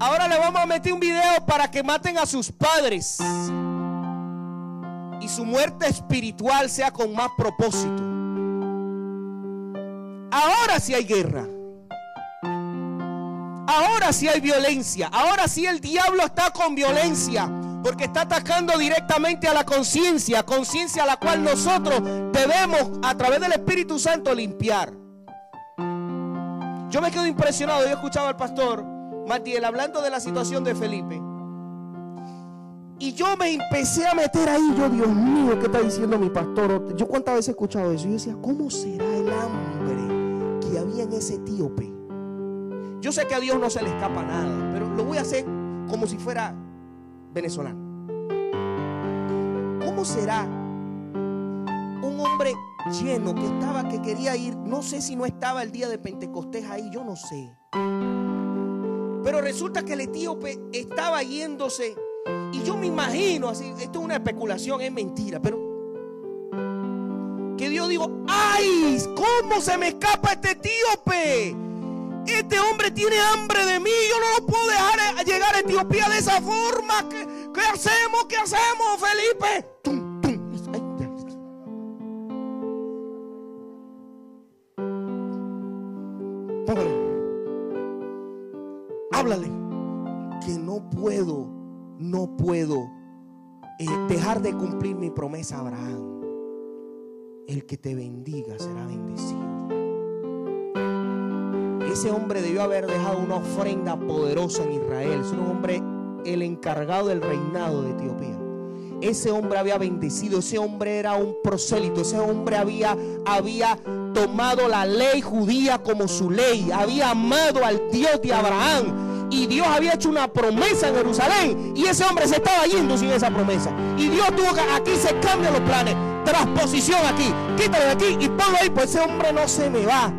Ahora le vamos a meter un video para que maten a sus padres. Y su muerte espiritual sea con más propósito. Ahora sí hay guerra. Ahora sí hay violencia. Ahora sí el diablo está con violencia. Porque está atacando directamente a la conciencia. Conciencia a la cual nosotros debemos a través del Espíritu Santo limpiar. Yo me quedo impresionado. Yo escuchaba al pastor Matiel hablando de la situación de Felipe. Y yo me empecé a meter ahí. Yo, Dios mío, ¿qué está diciendo mi pastor? Yo cuántas veces he escuchado eso. Yo decía, ¿cómo será el hambre que había en ese etíope? Yo sé que a Dios no se le escapa nada, pero lo voy a hacer como si fuera venezolano. ¿Cómo será un hombre lleno que estaba, que quería ir? No sé si no estaba el día de Pentecostés ahí, yo no sé. Pero resulta que el etíope estaba yéndose. Y yo me imagino, así, esto es una especulación, es mentira, pero que Dios dijo, ¡ay! ¿Cómo se me escapa este etíope? Este hombre tiene hambre de mí. Yo no lo puedo dejar llegar a Etiopía de esa forma. ¿Qué, qué hacemos? ¿Qué hacemos, Felipe? Tum, Háblale. Que no puedo, no puedo eh, dejar de cumplir mi promesa a Abraham. El que te bendiga será bendecido. Ese hombre debió haber dejado una ofrenda poderosa en Israel. Es un hombre el encargado del reinado de Etiopía. Ese hombre había bendecido, ese hombre era un prosélito, ese hombre había, había tomado la ley judía como su ley, había amado al Dios de Abraham. Y Dios había hecho una promesa en Jerusalén. Y ese hombre se estaba yendo sin esa promesa. Y Dios tuvo que, aquí se cambian los planes. Transposición aquí. Quítalo de aquí y ponlo ahí. Pues ese hombre no se me va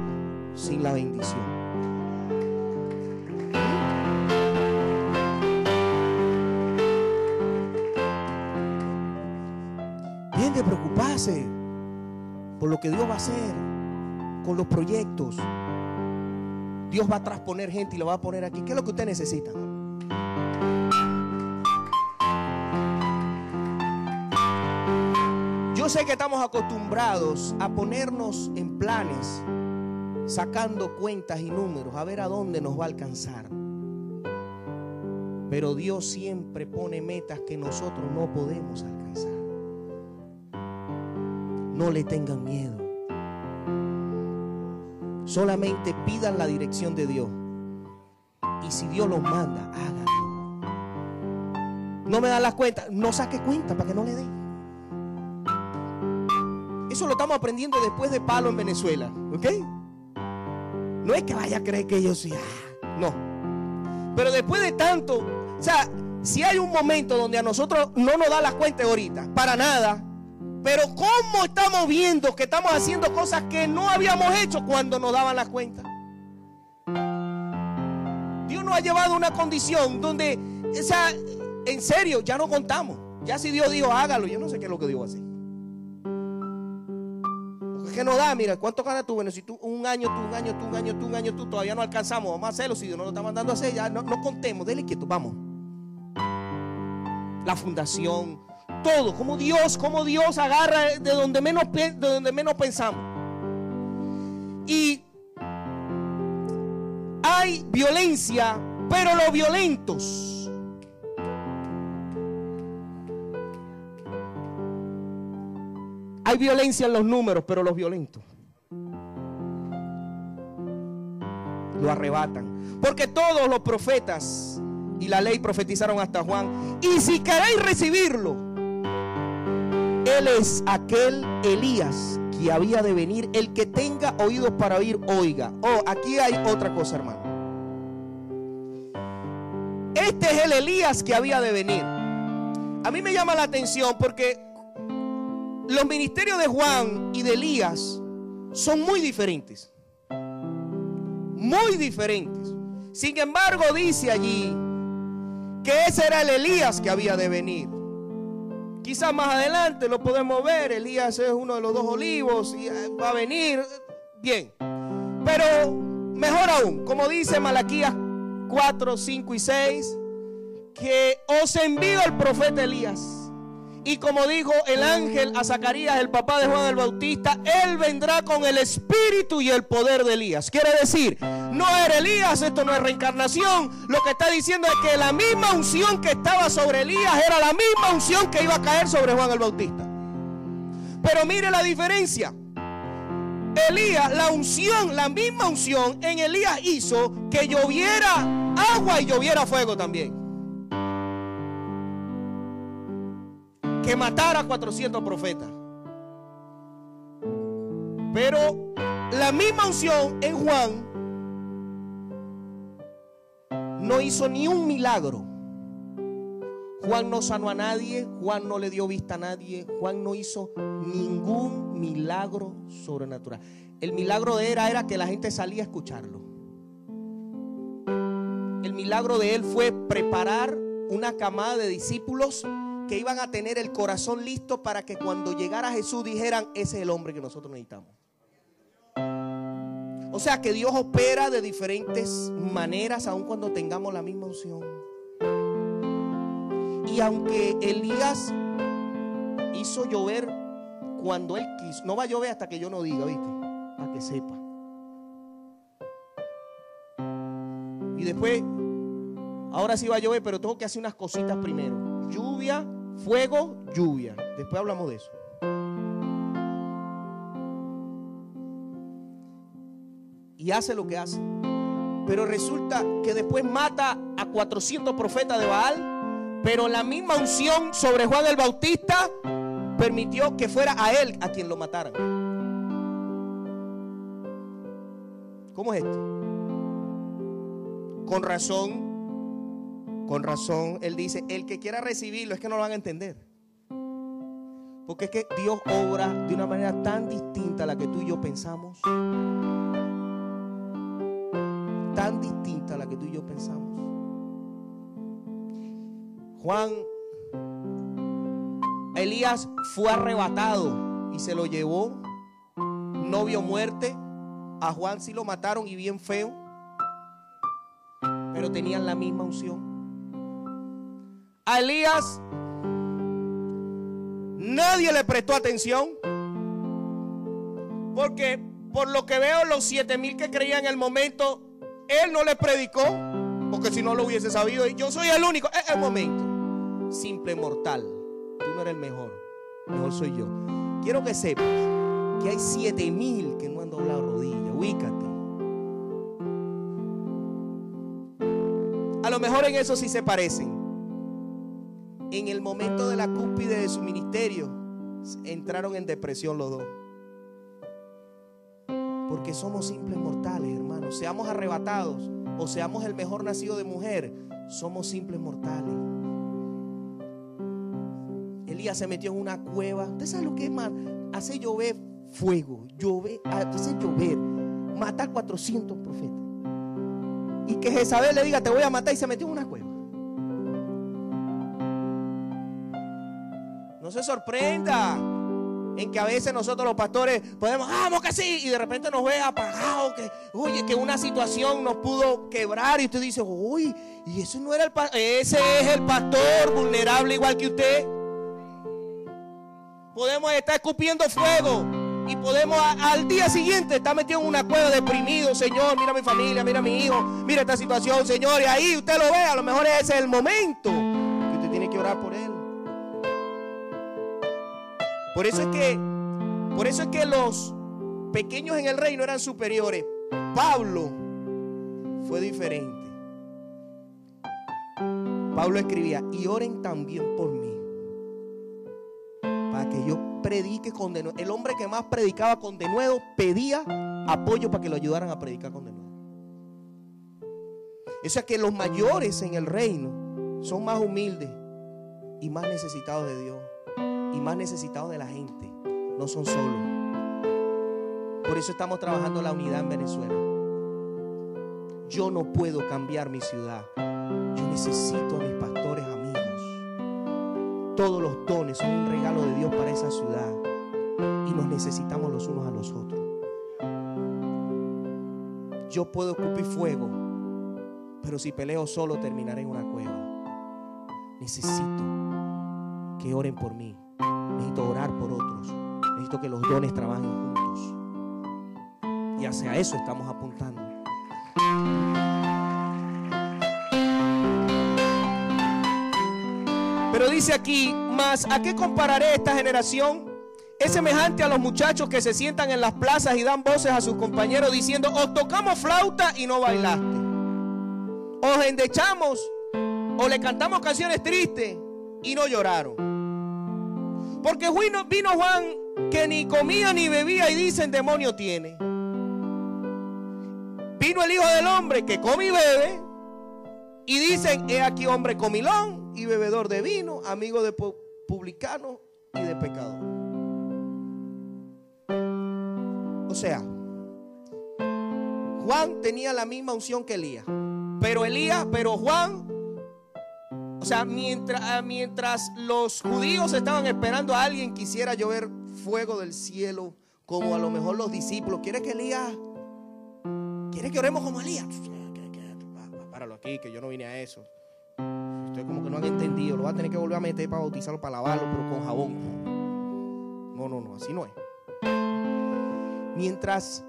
sin la bendición. Tiene que preocuparse por lo que Dios va a hacer con los proyectos. Dios va a transponer gente y lo va a poner aquí. ¿Qué es lo que usted necesita? Yo sé que estamos acostumbrados a ponernos en planes, sacando cuentas y números, a ver a dónde nos va a alcanzar. Pero Dios siempre pone metas que nosotros no podemos alcanzar. No le tengan miedo. Solamente pidan la dirección de Dios. Y si Dios los manda, háganlo. No me dan las cuentas, no saque cuenta para que no le den. Eso lo estamos aprendiendo después de palo en Venezuela, ¿ok? No es que vaya a creer que yo sea, no. Pero después de tanto, o sea, si hay un momento donde a nosotros no nos da las cuentas ahorita, para nada, pero ¿cómo estamos viendo que estamos haciendo cosas que no habíamos hecho cuando nos daban las cuentas? Dios nos ha llevado a una condición donde, o sea, en serio, ya no contamos. Ya si Dios dijo, hágalo, yo no sé qué es lo que Dios va a hacer que no da, mira, ¿cuánto ganas tú? Bueno, si tú un año, tú un año, tú un año, tú un año, tú todavía no alcanzamos, vamos a hacerlo. Si Dios no lo está mandando a hacer, ya no, no contemos, dele quieto, vamos. La fundación, todo, como Dios, como Dios agarra de donde menos, de donde menos pensamos. Y hay violencia, pero los violentos Hay violencia en los números, pero los violentos lo arrebatan. Porque todos los profetas y la ley profetizaron hasta Juan. Y si queréis recibirlo, Él es aquel Elías que había de venir. El que tenga oídos para oír, oiga. Oh, aquí hay otra cosa, hermano. Este es el Elías que había de venir. A mí me llama la atención porque los ministerios de Juan y de Elías son muy diferentes. Muy diferentes. Sin embargo, dice allí que ese era el Elías que había de venir. Quizás más adelante lo podemos ver. Elías es uno de los dos olivos y eh, va a venir. Bien. Pero mejor aún, como dice Malaquías 4, 5 y 6, que os envío el profeta Elías y como dijo el ángel a Zacarías, el papá de Juan el Bautista, él vendrá con el espíritu y el poder de Elías. Quiere decir, no era Elías, esto no es reencarnación. Lo que está diciendo es que la misma unción que estaba sobre Elías era la misma unción que iba a caer sobre Juan el Bautista. Pero mire la diferencia. Elías, la unción, la misma unción en Elías hizo que lloviera agua y lloviera fuego también. Que matara a 400 profetas. Pero la misma unción en Juan no hizo ni un milagro. Juan no sanó a nadie, Juan no le dio vista a nadie, Juan no hizo ningún milagro sobrenatural. El milagro de él era que la gente salía a escucharlo. El milagro de él fue preparar una camada de discípulos que iban a tener el corazón listo para que cuando llegara Jesús dijeran, ese es el hombre que nosotros necesitamos. O sea que Dios opera de diferentes maneras, aun cuando tengamos la misma unción. Y aunque Elías hizo llover cuando él quiso, no va a llover hasta que yo no diga, ¿viste? Para que sepa. Y después, ahora sí va a llover, pero tengo que hacer unas cositas primero. Lluvia, Fuego, lluvia. Después hablamos de eso. Y hace lo que hace. Pero resulta que después mata a 400 profetas de Baal. Pero la misma unción sobre Juan el Bautista permitió que fuera a él a quien lo mataran. ¿Cómo es esto? Con razón con razón, Él dice, el que quiera recibirlo es que no lo van a entender. Porque es que Dios obra de una manera tan distinta a la que tú y yo pensamos. Tan distinta a la que tú y yo pensamos. Juan, Elías fue arrebatado y se lo llevó. No vio muerte. A Juan sí lo mataron y bien feo. Pero tenían la misma unción. A Elías nadie le prestó atención. Porque por lo que veo, los siete mil que creían en el momento, él no les predicó. Porque si no lo hubiese sabido, yo soy el único. Es el momento. Simple mortal. Tú no eres el mejor. Mejor soy yo. Quiero que sepas que hay siete mil que no han doblado rodillas. Ubícate. A lo mejor en eso sí se parecen. En el momento de la cúspide de su ministerio, entraron en depresión los dos. Porque somos simples mortales, hermanos. Seamos arrebatados o seamos el mejor nacido de mujer, somos simples mortales. Elías se metió en una cueva. ¿Usted sabe lo que es más? Hace llover fuego, llover, hace llover, matar 400 profetas. Y que Jezabel le diga, te voy a matar y se metió en una cueva. Se sorprenda en que a veces nosotros los pastores podemos, vamos que sí, y de repente nos ve apagado, que, oye, que una situación nos pudo quebrar y usted dice, uy, y eso no era el ese es el pastor vulnerable igual que usted. Podemos estar escupiendo fuego y podemos al día siguiente estar metido en una cueva deprimido, Señor, mira mi familia, mira mi hijo, mira esta situación, Señor, y ahí usted lo ve, a lo mejor ese es el momento que usted tiene que orar por él. Por eso es que, por eso es que los pequeños en el reino eran superiores. Pablo fue diferente. Pablo escribía, y oren también por mí. Para que yo predique con denuedo. El hombre que más predicaba con denuedo pedía apoyo para que lo ayudaran a predicar con denuedo. Eso es que los mayores en el reino son más humildes y más necesitados de Dios y más necesitados de la gente. No son solos. Por eso estamos trabajando la unidad en Venezuela. Yo no puedo cambiar mi ciudad. Yo necesito a mis pastores amigos. Todos los dones son un regalo de Dios para esa ciudad. Y nos necesitamos los unos a los otros. Yo puedo escupir fuego, pero si peleo solo terminaré en una cueva. Necesito que oren por mí. Necesito orar por otros. Necesito que los dones trabajen juntos. Y hacia eso estamos apuntando. Pero dice aquí, más ¿a qué compararé esta generación? Es semejante a los muchachos que se sientan en las plazas y dan voces a sus compañeros diciendo, os tocamos flauta y no bailaste. Os endechamos o le cantamos canciones tristes y no lloraron. Porque vino Juan que ni comía ni bebía y dicen demonio tiene. Vino el Hijo del Hombre que come y bebe y dicen, he aquí hombre comilón y bebedor de vino, amigo de publicano y de pecador. O sea, Juan tenía la misma unción que Elías. Pero Elías, pero Juan o sea, mientras, ah, mientras los judíos estaban esperando a alguien que quisiera llover fuego del cielo, como a lo mejor los discípulos, ¿quiere que Elías? ¿Quiere que oremos como Elías? Páralo aquí, que yo no vine a eso. Ustedes como que no han entendido. Lo va a tener que volver a meter para bautizarlo, para lavarlo, pero con jabón. No, no, no, así no es. Mientras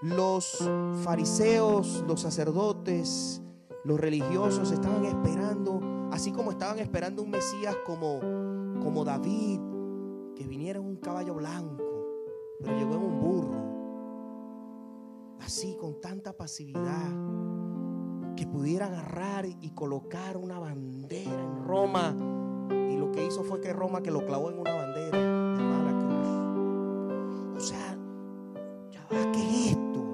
los fariseos, los sacerdotes, los religiosos estaban esperando Así como estaban esperando un Mesías como, como David, que viniera en un caballo blanco, pero llegó en un burro. Así, con tanta pasividad, que pudiera agarrar y colocar una bandera en Roma. Y lo que hizo fue que Roma que lo clavó en una bandera llamada la cruz. O sea, ya ¿qué es esto?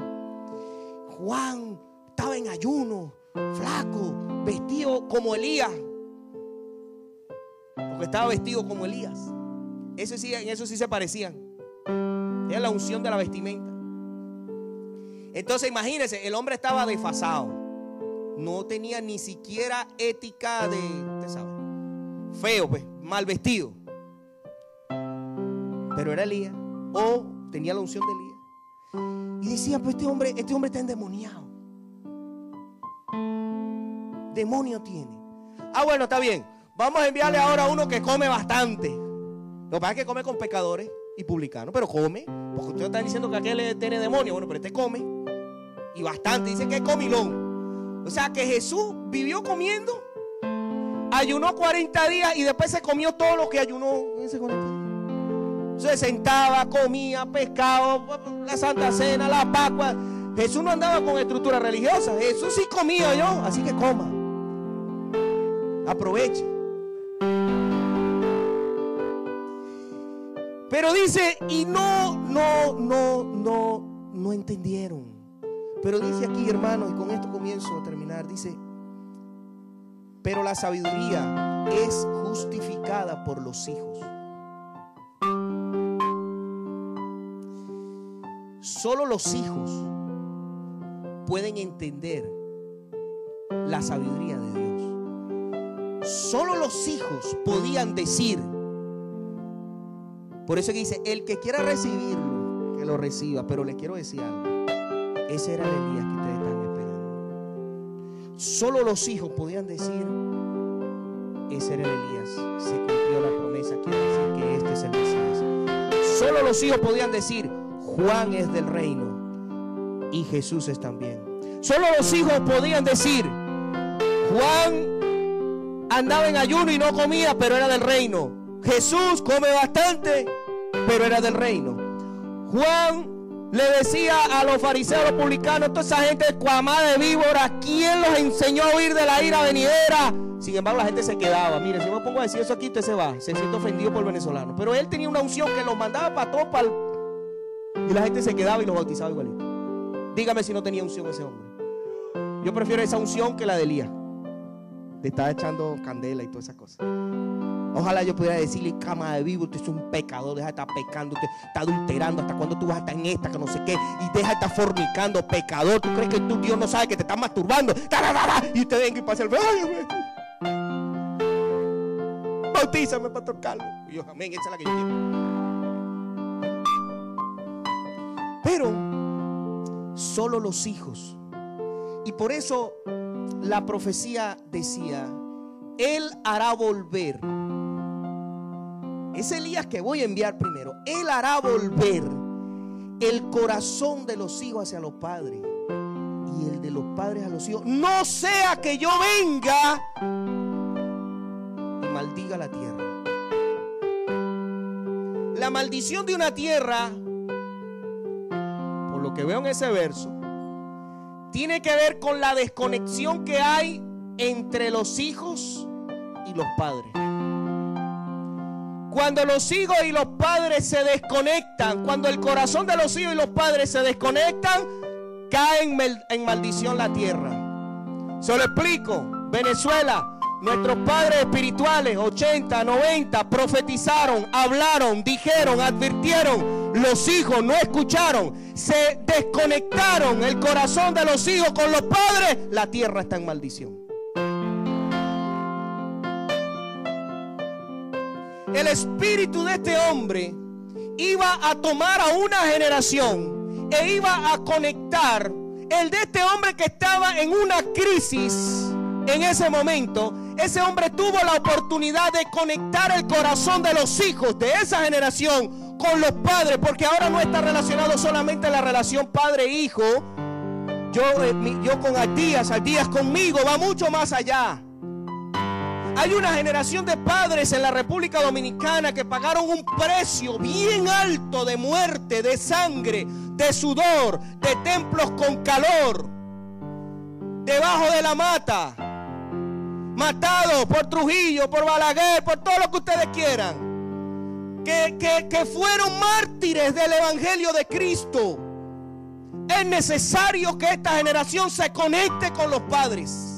Juan estaba en ayuno, flaco, vestido como Elías. Porque estaba vestido como Elías. Eso sí, en eso sí se parecían. Era la unción de la vestimenta. Entonces imagínense, el hombre estaba desfasado. No tenía ni siquiera ética de, sabe, feo, pues, mal vestido. Pero era Elías. o tenía la unción de Elías. Y decía, pues este hombre, este hombre está endemoniado. Demonio tiene. Ah, bueno, está bien. Vamos a enviarle ahora a uno que come bastante. Lo que pasa es que come con pecadores y publicanos, pero come. Porque usted está diciendo que aquel tiene demonio. Bueno, pero este come. Y bastante. Dice que es comilón. O sea que Jesús vivió comiendo. Ayunó 40 días y después se comió todo lo que ayunó en ese 40 días. Se sentaba, comía, pescado, la Santa Cena, la Pascua. Jesús no andaba con estructura religiosa. Jesús sí comía yo, así que coma. Aproveche. Pero dice, y no, no, no, no, no entendieron. Pero dice aquí, hermano, y con esto comienzo a terminar, dice, pero la sabiduría es justificada por los hijos. Solo los hijos pueden entender la sabiduría de Dios. Solo los hijos podían decir, por eso dice, el que quiera recibirlo, que lo reciba. Pero les quiero decir algo. Ese era el Elías que ustedes están esperando. Solo los hijos podían decir, ese era el Elías. Se cumplió la promesa. Quiere decir que este es el Mesías. Solo los hijos podían decir, Juan es del reino y Jesús es también. Solo los hijos podían decir, Juan andaba en ayuno y no comía, pero era del reino. Jesús come bastante, pero era del reino. Juan le decía a los fariseos, los publicanos, toda esa gente cuamada de víbora, ¿quién los enseñó a huir de la ira venidera? Sin embargo, la gente se quedaba. Mire, si yo me pongo a decir eso aquí, usted se va. Se siente ofendido por venezolano. Pero él tenía una unción que los mandaba para todo, para Y la gente se quedaba y los bautizaba igualito. Dígame si no tenía unción ese hombre. Yo prefiero esa unción que la de Elías. De estar echando candela y todas esas cosas. Ojalá yo pudiera decirle, cama de vivo, usted es un pecador, deja de estar pecando, usted está adulterando, hasta cuando tú vas a estar en esta, que no sé qué, y deja de estar fornicando, pecador. ¿Tú crees que tu Dios no sabe que te está masturbando? Y usted venga y pasa el Bautízame, Pastor Carlos. Y yo, amén, esa es la que yo quiero. Pero solo los hijos. Y por eso la profecía decía, Él hará volver es Elías que voy a enviar primero. Él hará volver el corazón de los hijos hacia los padres y el de los padres a los hijos. No sea que yo venga y maldiga la tierra. La maldición de una tierra, que veo en ese verso, tiene que ver con la desconexión que hay entre los hijos y los padres. Cuando los hijos y los padres se desconectan, cuando el corazón de los hijos y los padres se desconectan, caen en maldición la tierra. Se lo explico. Venezuela, nuestros padres espirituales, 80, 90, profetizaron, hablaron, dijeron, advirtieron. Los hijos no escucharon, se desconectaron el corazón de los hijos con los padres. La tierra está en maldición. el espíritu de este hombre iba a tomar a una generación e iba a conectar el de este hombre que estaba en una crisis en ese momento. Ese hombre tuvo la oportunidad de conectar el corazón de los hijos de esa generación con los padres, porque ahora no está relacionado solamente la relación padre-hijo. Yo, eh, yo con Aldías, Aldías conmigo, va mucho más allá. Hay una generación de padres en la República Dominicana que pagaron un precio bien alto de muerte, de sangre, de sudor, de templos con calor, debajo de la mata, matados por Trujillo, por Balaguer, por todo lo que ustedes quieran, que, que fueron mártires del Evangelio de Cristo. Es necesario que esta generación se conecte con los padres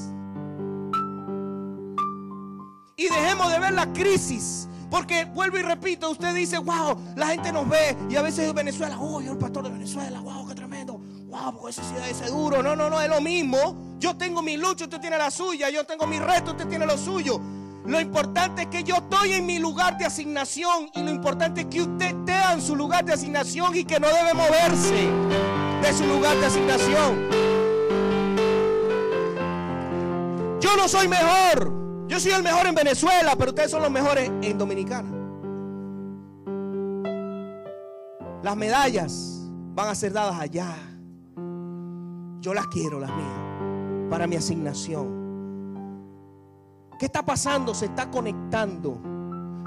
y dejemos de ver la crisis. Porque vuelvo y repito, usted dice, wow, la gente nos ve y a veces en Venezuela, oh, yo el pastor de Venezuela, wow, qué tremendo, wow, porque ese sí ese duro. No, no, no, es lo mismo. Yo tengo mi lucha, usted tiene la suya, yo tengo mi reto, usted tiene lo suyo. Lo importante es que yo estoy en mi lugar de asignación y lo importante es que usted esté en su lugar de asignación y que no debe moverse de su lugar de asignación. Yo no soy mejor. Yo soy el mejor en Venezuela, pero ustedes son los mejores en Dominicana. Las medallas van a ser dadas allá. Yo las quiero, las mías, para mi asignación. ¿Qué está pasando? Se está conectando.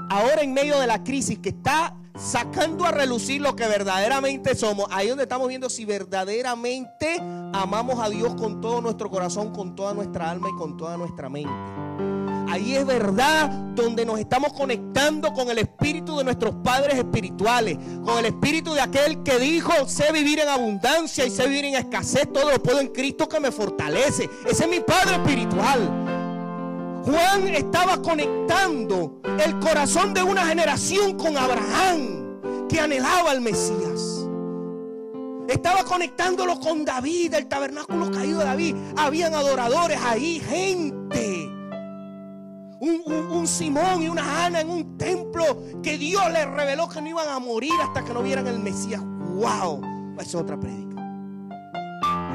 Ahora en medio de la crisis que está sacando a relucir lo que verdaderamente somos, ahí donde estamos viendo si verdaderamente amamos a Dios con todo nuestro corazón, con toda nuestra alma y con toda nuestra mente. Ahí es verdad donde nos estamos conectando con el espíritu de nuestros padres espirituales, con el espíritu de aquel que dijo, sé vivir en abundancia y sé vivir en escasez, todo lo puedo en Cristo que me fortalece. Ese es mi Padre espiritual. Juan estaba conectando el corazón de una generación con Abraham que anhelaba al Mesías. Estaba conectándolo con David, el tabernáculo caído de David. Habían adoradores ahí, gente. Un, Simón y una Ana en un templo que Dios les reveló que no iban a morir hasta que no vieran el Mesías. ¡Wow! Esa es otra prédica.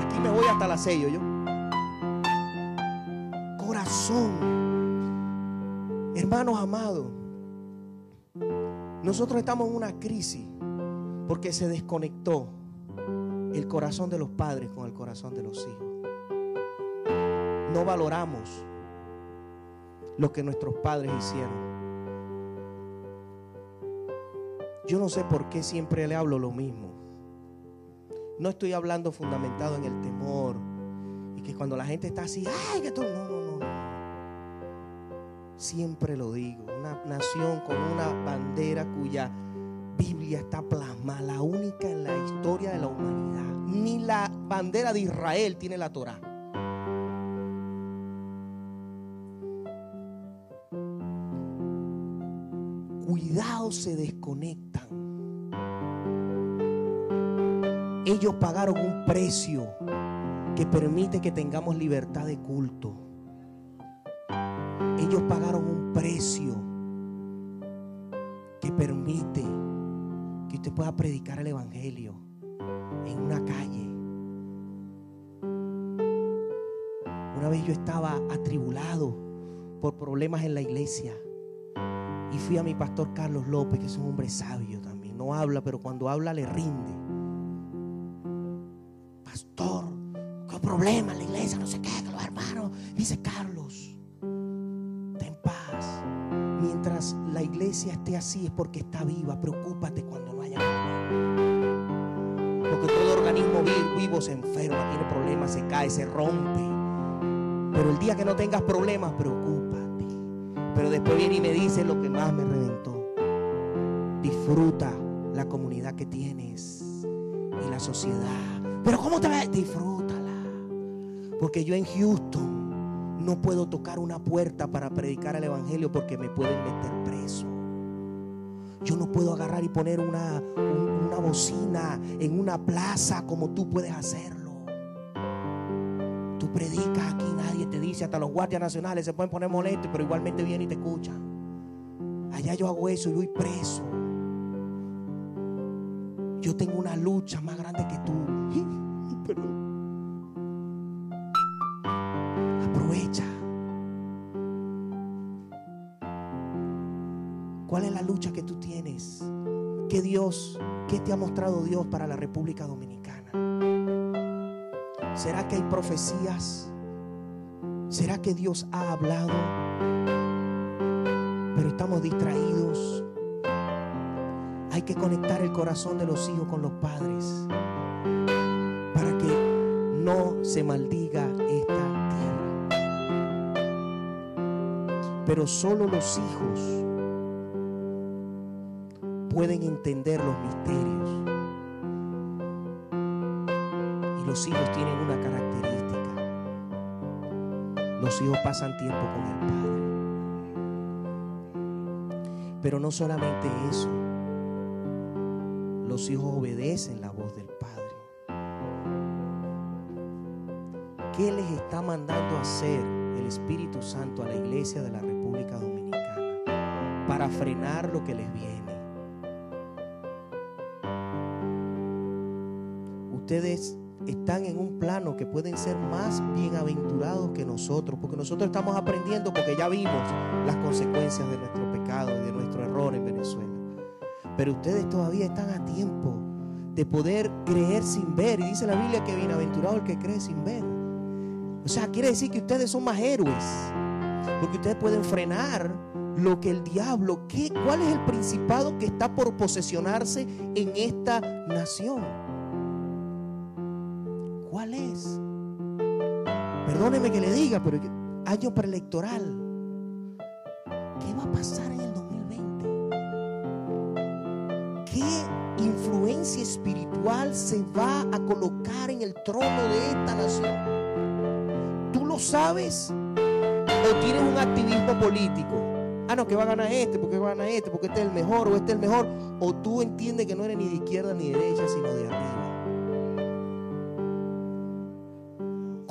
Aquí me voy hasta la sello yo. Corazón Hermanos amados, nosotros estamos en una crisis porque se desconectó el corazón de los padres con el corazón de los hijos. No valoramos lo que nuestros padres hicieron. Yo no sé por qué siempre le hablo lo mismo. No estoy hablando fundamentado en el temor y que cuando la gente está así, ay, que tú no, no, Siempre lo digo, una nación con una bandera cuya Biblia está plasmada, la única en la historia de la humanidad. Ni la bandera de Israel tiene la Torah. Cuidado, se desconectan. Ellos pagaron un precio que permite que tengamos libertad de culto. Ellos pagaron un precio que permite que usted pueda predicar el Evangelio en una calle. Una vez yo estaba atribulado por problemas en la iglesia y fui a mi pastor Carlos López, que es un hombre sabio también. No habla, pero cuando habla le rinde. Pastor, ¿qué problema en la iglesia? No sé qué, que los hermanos. Dice Carlos, la iglesia esté así es porque está viva. Preocúpate cuando no haya Porque todo organismo vivo se enferma, tiene problemas, se cae, se rompe. Pero el día que no tengas problemas, preocúpate. Pero después viene y me dice lo que más me reventó. Disfruta la comunidad que tienes y la sociedad. Pero ¿cómo te ves? Disfrútala. Porque yo en Houston no puedo tocar una puerta para predicar el Evangelio porque me pueden meter preso. Yo no puedo agarrar y poner una, una bocina en una plaza como tú puedes hacerlo. Tú predicas aquí, nadie te dice, hasta los guardias nacionales se pueden poner molestos, pero igualmente vienen y te escuchan. Allá yo hago eso y voy preso. Yo tengo una lucha más grande que tú. Perdón. ¿Cuál es la lucha que tú tienes? ¿Qué Dios, qué te ha mostrado Dios para la República Dominicana? ¿Será que hay profecías? ¿Será que Dios ha hablado? Pero estamos distraídos. Hay que conectar el corazón de los hijos con los padres para que no se maldiga esta tierra. Pero solo los hijos pueden entender los misterios. Y los hijos tienen una característica. Los hijos pasan tiempo con el Padre. Pero no solamente eso. Los hijos obedecen la voz del Padre. ¿Qué les está mandando hacer el Espíritu Santo a la iglesia de la República Dominicana? para frenar lo que les viene. Ustedes están en un plano que pueden ser más bienaventurados que nosotros, porque nosotros estamos aprendiendo porque ya vimos las consecuencias de nuestro pecado y de nuestro error en Venezuela. Pero ustedes todavía están a tiempo de poder creer sin ver. Y dice la Biblia que bienaventurado el que cree sin ver. O sea, quiere decir que ustedes son más héroes, porque ustedes pueden frenar lo que el diablo, ¿qué, ¿cuál es el principado que está por posesionarse en esta nación? ¿Cuál es? Perdóneme que le diga, pero año preelectoral. ¿Qué va a pasar en el 2020? ¿Qué influencia espiritual se va a colocar en el trono de esta nación? ¿Tú lo sabes? ¿O tienes un activismo político? Ah, no, que va a ganar este, porque va a ganar este, porque este es el mejor o este es el mejor. O tú entiendes que no eres ni de izquierda ni de derecha, sino de arriba.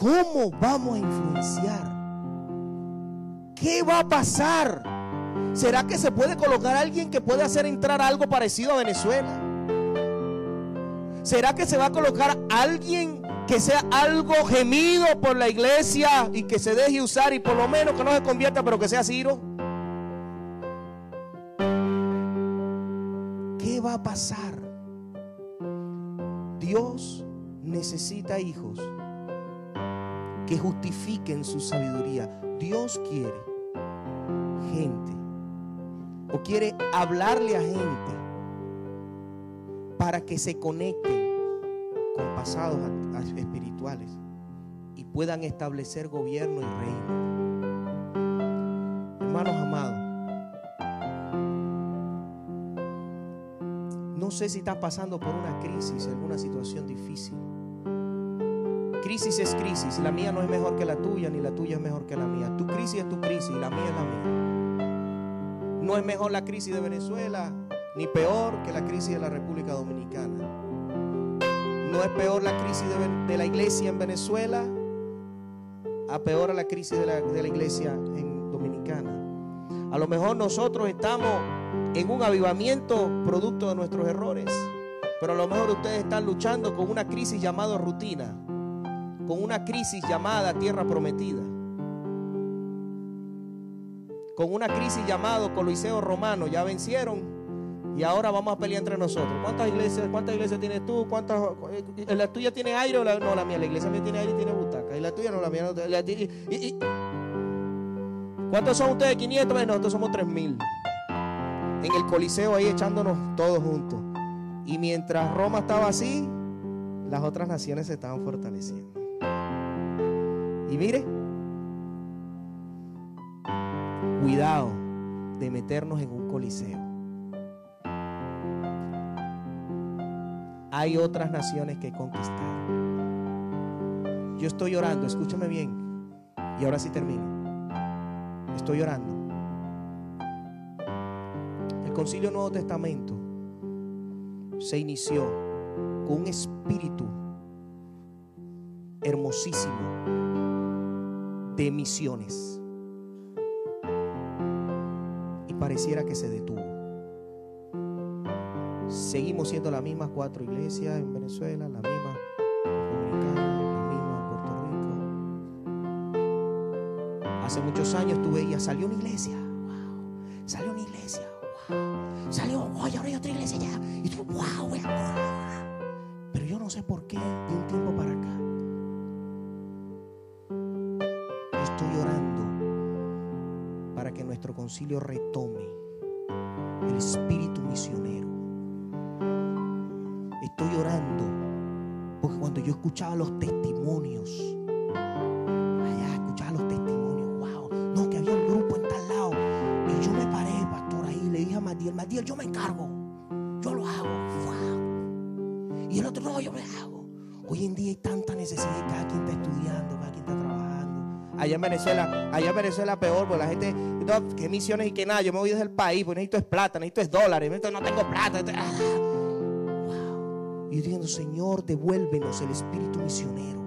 ¿Cómo vamos a influenciar? ¿Qué va a pasar? ¿Será que se puede colocar alguien que puede hacer entrar algo parecido a Venezuela? ¿Será que se va a colocar alguien que sea algo gemido por la iglesia y que se deje usar y por lo menos que no se convierta, pero que sea Ciro? ¿Qué va a pasar? Dios necesita hijos que justifiquen su sabiduría. Dios quiere gente o quiere hablarle a gente para que se conecten con pasados espirituales y puedan establecer gobierno y reino. Hermanos amados, no sé si estás pasando por una crisis, alguna situación difícil. Crisis es crisis, la mía no es mejor que la tuya, ni la tuya es mejor que la mía. Tu crisis es tu crisis y la mía es la mía. No es mejor la crisis de Venezuela, ni peor que la crisis de la República Dominicana. No es peor la crisis de, la iglesia en Venezuela a peor a la crisis de la, de la iglesia en Dominicana. A lo mejor nosotros estamos en un avivamiento producto de nuestros errores, pero a lo mejor ustedes están luchando con una crisis llamada rutina, con una crisis llamada tierra prometida, con una crisis llamada Coliseo Romano, ya vencieron y ahora vamos a pelear entre nosotros. ¿Cuántas iglesias, cuántas iglesias tienes tú? ¿Cuántas, eh, ¿La tuya tiene aire o no la mía? La iglesia mía tiene aire y tiene butaca. ¿Y la tuya no la mía? Y, ¿Cuántos son ustedes? 500. nosotros somos 3000. En el Coliseo ahí echándonos todos juntos. Y mientras Roma estaba así, las otras naciones se estaban fortaleciendo. Y mire, cuidado de meternos en un coliseo. hay otras naciones que conquistar. Yo estoy orando, escúchame bien. Y ahora sí termino. Estoy orando. El Concilio Nuevo Testamento se inició con un espíritu hermosísimo de misiones. Y pareciera que se detuvo. Seguimos siendo las mismas cuatro iglesias en Venezuela, la misma dominicana, la misma Puerto Rico. Hace muchos años tú veías, salió una iglesia, wow, salió una iglesia, wow, salió, oye, ahora hay otra iglesia ya, y wow, wow, Pero yo no sé por qué nuestro concilio retome el espíritu misionero estoy orando. Porque cuando yo escuchaba los testimonios, allá escuchaba los testimonios, wow, no, que había un grupo en tal lado. Y yo me paré, pastor, ahí le dije a Matiel, Matiel, yo me encargo, yo lo hago, wow. Y el otro, no, yo me hago. Hoy en día hay tanta necesidad, cada quien está estudiando, cada quien está trabajando. Allá en Venezuela, allá en Venezuela peor, porque la gente, que misiones y que nada, yo me voy desde el país, porque necesito es plata, necesito es dólares, no tengo plata. Ah, y diciendo, Señor, devuélvenos el espíritu misionero.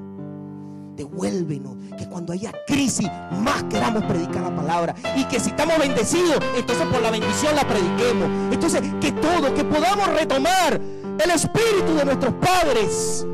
devuélvenos. Que cuando haya crisis, más queramos predicar la palabra. Y que si estamos bendecidos, entonces por la bendición la prediquemos. Entonces, que todo, que podamos retomar el espíritu de nuestros padres.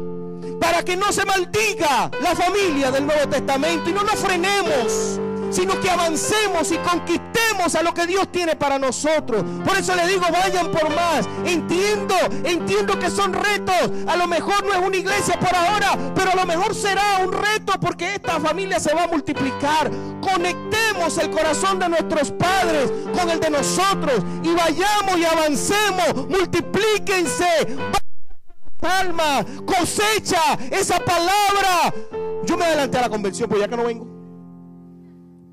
Para que no se maldiga la familia del Nuevo Testamento y no nos frenemos sino que avancemos y conquistemos a lo que Dios tiene para nosotros. Por eso le digo, vayan por más. Entiendo, entiendo que son retos. A lo mejor no es una iglesia por ahora, pero a lo mejor será un reto porque esta familia se va a multiplicar. Conectemos el corazón de nuestros padres con el de nosotros y vayamos y avancemos. Multiplíquense. Alma, cosecha esa palabra. Yo me adelanté a la convención, pues ya que no vengo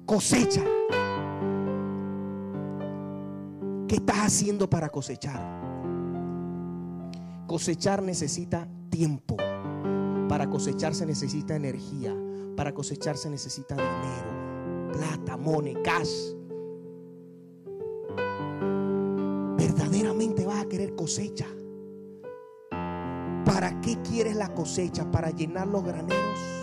cosecha. ¿Qué estás haciendo para cosechar? Cosechar necesita tiempo. Para cosechar se necesita energía. Para cosechar se necesita dinero, plata, money, cash. Verdaderamente vas a querer cosecha. ¿Para qué quieres la cosecha? ¿Para llenar los graneros?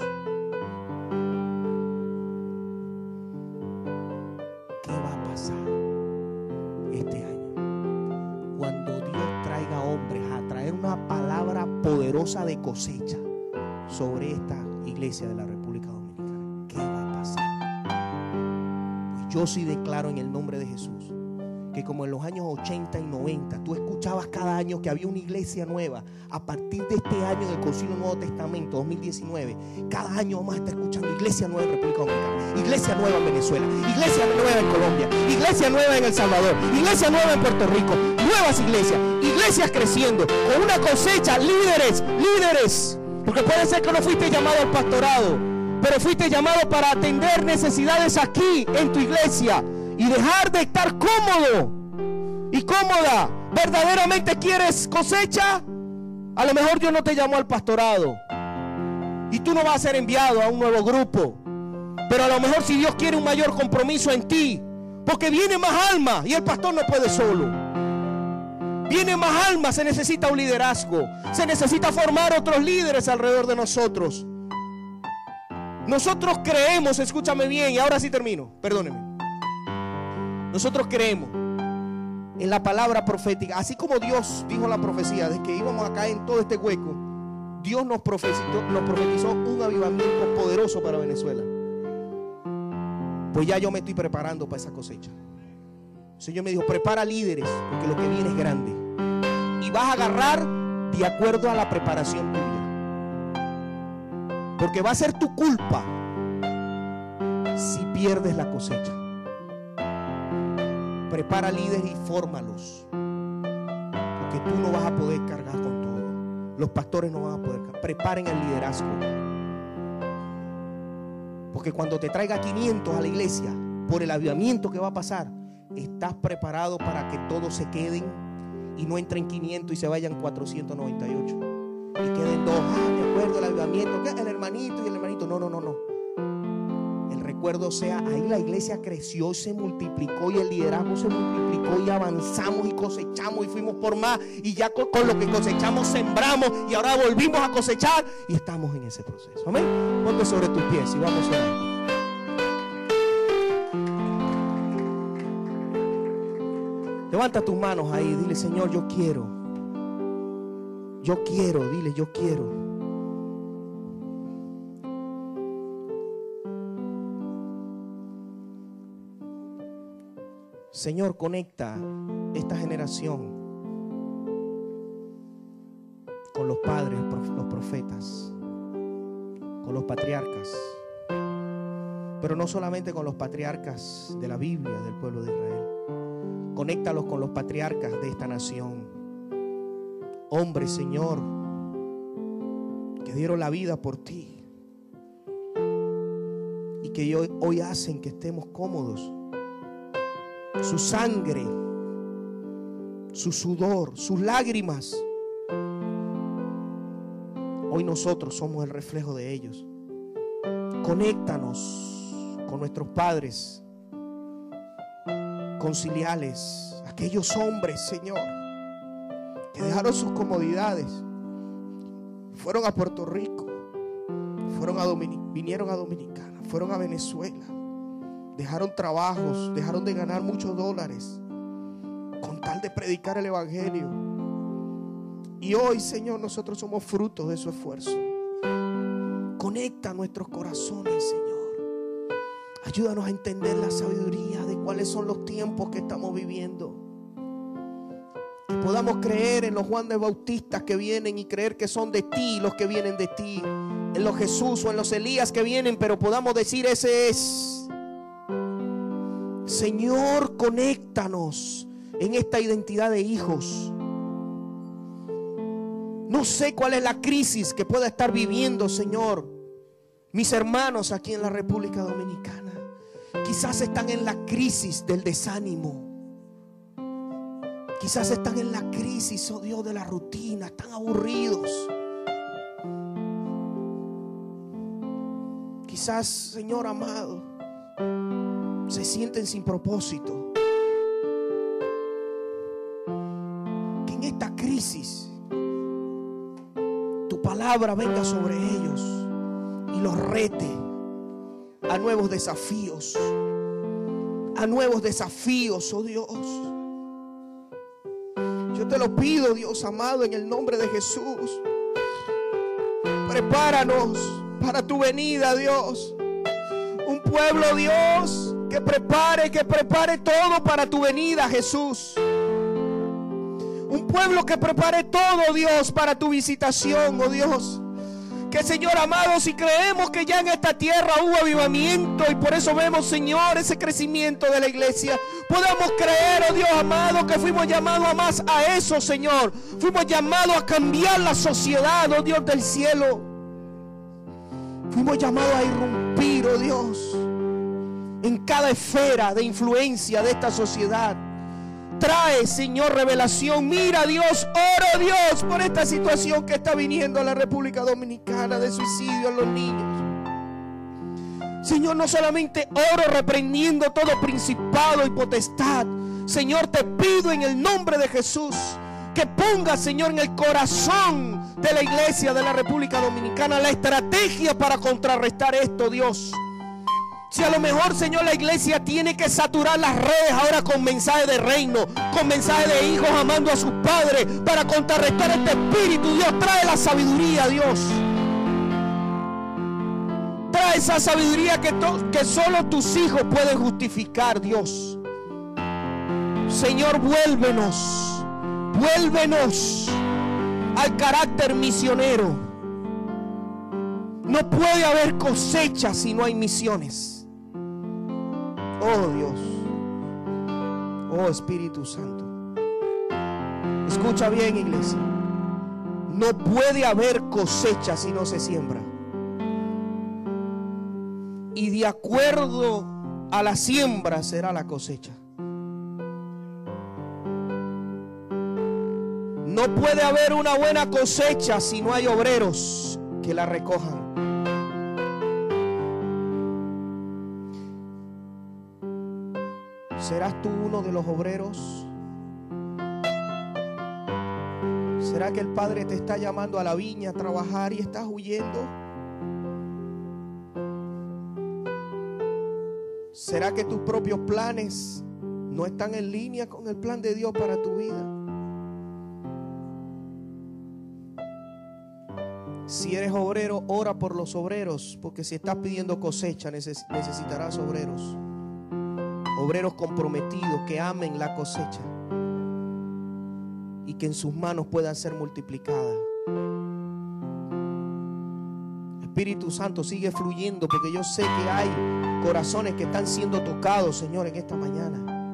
De cosecha sobre esta iglesia de la República Dominicana. ¿Qué va a pasar? Pues yo sí declaro en el nombre de Jesús como en los años 80 y 90 tú escuchabas cada año que había una iglesia nueva, a partir de este año del Concilio Nuevo Testamento 2019, cada año vamos a estar escuchando iglesia nueva en República Dominicana, iglesia nueva en Venezuela, iglesia nueva en Colombia, iglesia nueva en El Salvador, iglesia nueva en Puerto Rico, nuevas iglesias, iglesias creciendo, con una cosecha, líderes, líderes. Porque puede ser que no fuiste llamado al pastorado, pero fuiste llamado para atender necesidades aquí en tu iglesia y dejar de estar cómodo y cómoda. ¿Verdaderamente quieres cosecha? A lo mejor Dios no te llamó al pastorado y tú no vas a ser enviado a un nuevo grupo. Pero a lo mejor si Dios quiere un mayor compromiso en ti, porque viene más alma y el pastor no puede solo. Viene más alma, se necesita un liderazgo. Se necesita formar otros líderes alrededor de nosotros. Nosotros creemos, escúchame bien, y ahora sí termino, perdóneme. Nosotros creemos en la palabra profética, así como Dios dijo la profecía de que íbamos a caer en todo este hueco, Dios nos profetizó, nos profetizó un avivamiento poderoso para Venezuela. Pues ya yo me estoy preparando para esa cosecha. El Señor me dijo, prepara líderes, porque lo que viene es grande. Y vas a agarrar de acuerdo a la preparación tuya. Porque va a ser tu culpa si pierdes la cosecha. Prepara líderes y fórmalos. Porque tú no vas a poder cargar con todo. Los pastores no van a poder cargar. Preparen el liderazgo. Porque cuando te traiga 500 a la iglesia, por el avivamiento que va a pasar, ¿Estás preparado para que todos se queden y no entren 500 y se vayan 498? Y queden dos, ah, me acuerdo el avivamiento, el hermanito y el hermanito. No, no, no, no. Recuerdo sea, ahí la iglesia creció, se multiplicó y el liderazgo se multiplicó y avanzamos y cosechamos y fuimos por más y ya con, lo que cosechamos sembramos y ahora volvimos a cosechar y estamos en ese proceso. Amén. Ponte sobre tus pies y vamos a orar. Levanta tus manos ahí, dile Señor, yo quiero. Yo quiero, dile, yo quiero. Señor, conecta esta generación con los padres, los profetas, con los patriarcas, pero no solamente con los patriarcas de la Biblia del pueblo de Israel. Conéctalos con los patriarcas de esta nación. Hombres, Señor, que dieron la vida por ti. Y que hoy, hoy hacen que estemos cómodos. Su sangre, su sudor, sus lágrimas. Hoy nosotros somos el reflejo de ellos. Conéctanos con nuestros padres conciliales, aquellos hombres, Señor, que dejaron sus comodidades, fueron a Puerto Rico, fueron a vinieron a Dominicana, fueron a Venezuela, dejaron trabajos, dejaron de ganar muchos dólares con tal de predicar el Evangelio. Y hoy, Señor, nosotros somos frutos de su esfuerzo. Conecta nuestros corazones, Señor. Ayúdanos a entender la sabiduría de cuáles son los tiempos que estamos viviendo. Que podamos creer en los Juan de Bautistas que vienen y creer que son de ti los que vienen de ti. En los Jesús o en los Elías que vienen, pero podamos decir ese es. Señor, conéctanos en esta identidad de hijos. No sé cuál es la crisis que pueda estar viviendo, Señor, mis hermanos aquí en la República Dominicana. Quizás están en la crisis del desánimo. Quizás están en la crisis, oh Dios, de la rutina, están aburridos. Quizás, Señor amado, se sienten sin propósito. Que en esta crisis tu palabra venga sobre ellos y los rete a nuevos desafíos. A nuevos desafíos, oh Dios. Yo te lo pido, Dios amado, en el nombre de Jesús. Prepáranos para tu venida, Dios. Un pueblo, Dios, que prepare, que prepare todo para tu venida, Jesús. Un pueblo que prepare todo, Dios, para tu visitación, oh Dios. Que Señor amado, si creemos que ya en esta tierra hubo avivamiento y por eso vemos, Señor, ese crecimiento de la iglesia, podamos creer, oh Dios amado, que fuimos llamados a más a eso, Señor. Fuimos llamados a cambiar la sociedad, oh Dios del cielo. Fuimos llamados a irrumpir, oh Dios, en cada esfera de influencia de esta sociedad. Trae, Señor, revelación. Mira, Dios, oro, Dios, por esta situación que está viniendo a la República Dominicana de suicidio en los niños. Señor, no solamente oro reprendiendo todo principado y potestad. Señor, te pido en el nombre de Jesús que ponga, Señor, en el corazón de la iglesia de la República Dominicana la estrategia para contrarrestar esto, Dios. Si a lo mejor, Señor, la iglesia tiene que saturar las redes ahora con mensajes de reino, con mensajes de hijos amando a sus padres para contrarrestar este espíritu, Dios trae la sabiduría, Dios. Trae esa sabiduría que, que solo tus hijos pueden justificar, Dios. Señor, vuélvenos, vuélvenos al carácter misionero. No puede haber cosecha si no hay misiones. Oh Dios. Oh Espíritu Santo. Escucha bien, iglesia. No puede haber cosecha si no se siembra. Y de acuerdo a la siembra será la cosecha. No puede haber una buena cosecha si no hay obreros que la recojan. ¿Serás tú uno de los obreros? ¿Será que el Padre te está llamando a la viña a trabajar y estás huyendo? ¿Será que tus propios planes no están en línea con el plan de Dios para tu vida? Si eres obrero, ora por los obreros, porque si estás pidiendo cosecha, necesitarás obreros obreros comprometidos que amen la cosecha y que en sus manos puedan ser multiplicadas. Espíritu Santo sigue fluyendo porque yo sé que hay corazones que están siendo tocados, Señor, en esta mañana.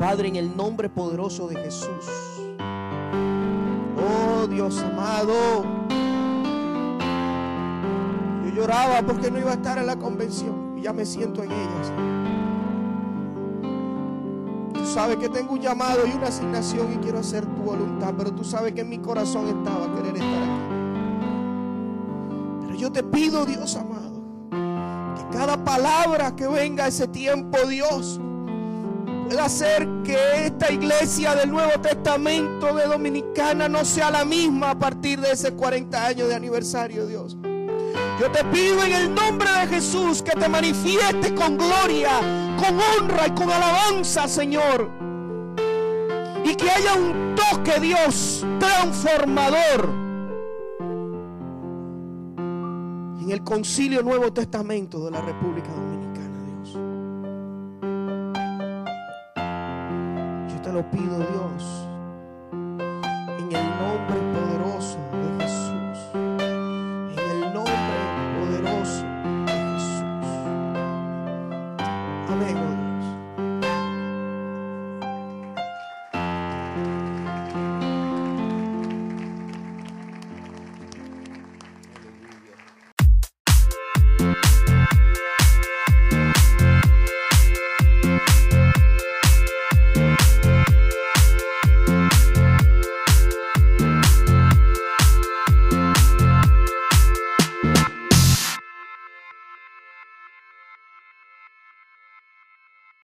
Padre, en el nombre poderoso de Jesús. Oh Dios amado. Yo lloraba porque no iba a estar en la convención ya me siento en ellas. Tú sabes que tengo un llamado y una asignación y quiero hacer tu voluntad, pero tú sabes que en mi corazón estaba querer estar aquí. Pero yo te pido, Dios amado, que cada palabra que venga a ese tiempo, Dios, pueda hacer que esta iglesia del Nuevo Testamento de Dominicana no sea la misma a partir de ese 40 años de aniversario, Dios. Yo te pido en el nombre de Jesús que te manifiestes con gloria, con honra y con alabanza, Señor. Y que haya un toque, Dios, transformador en el concilio Nuevo Testamento de la República Dominicana, Dios. Yo te lo pido, Dios.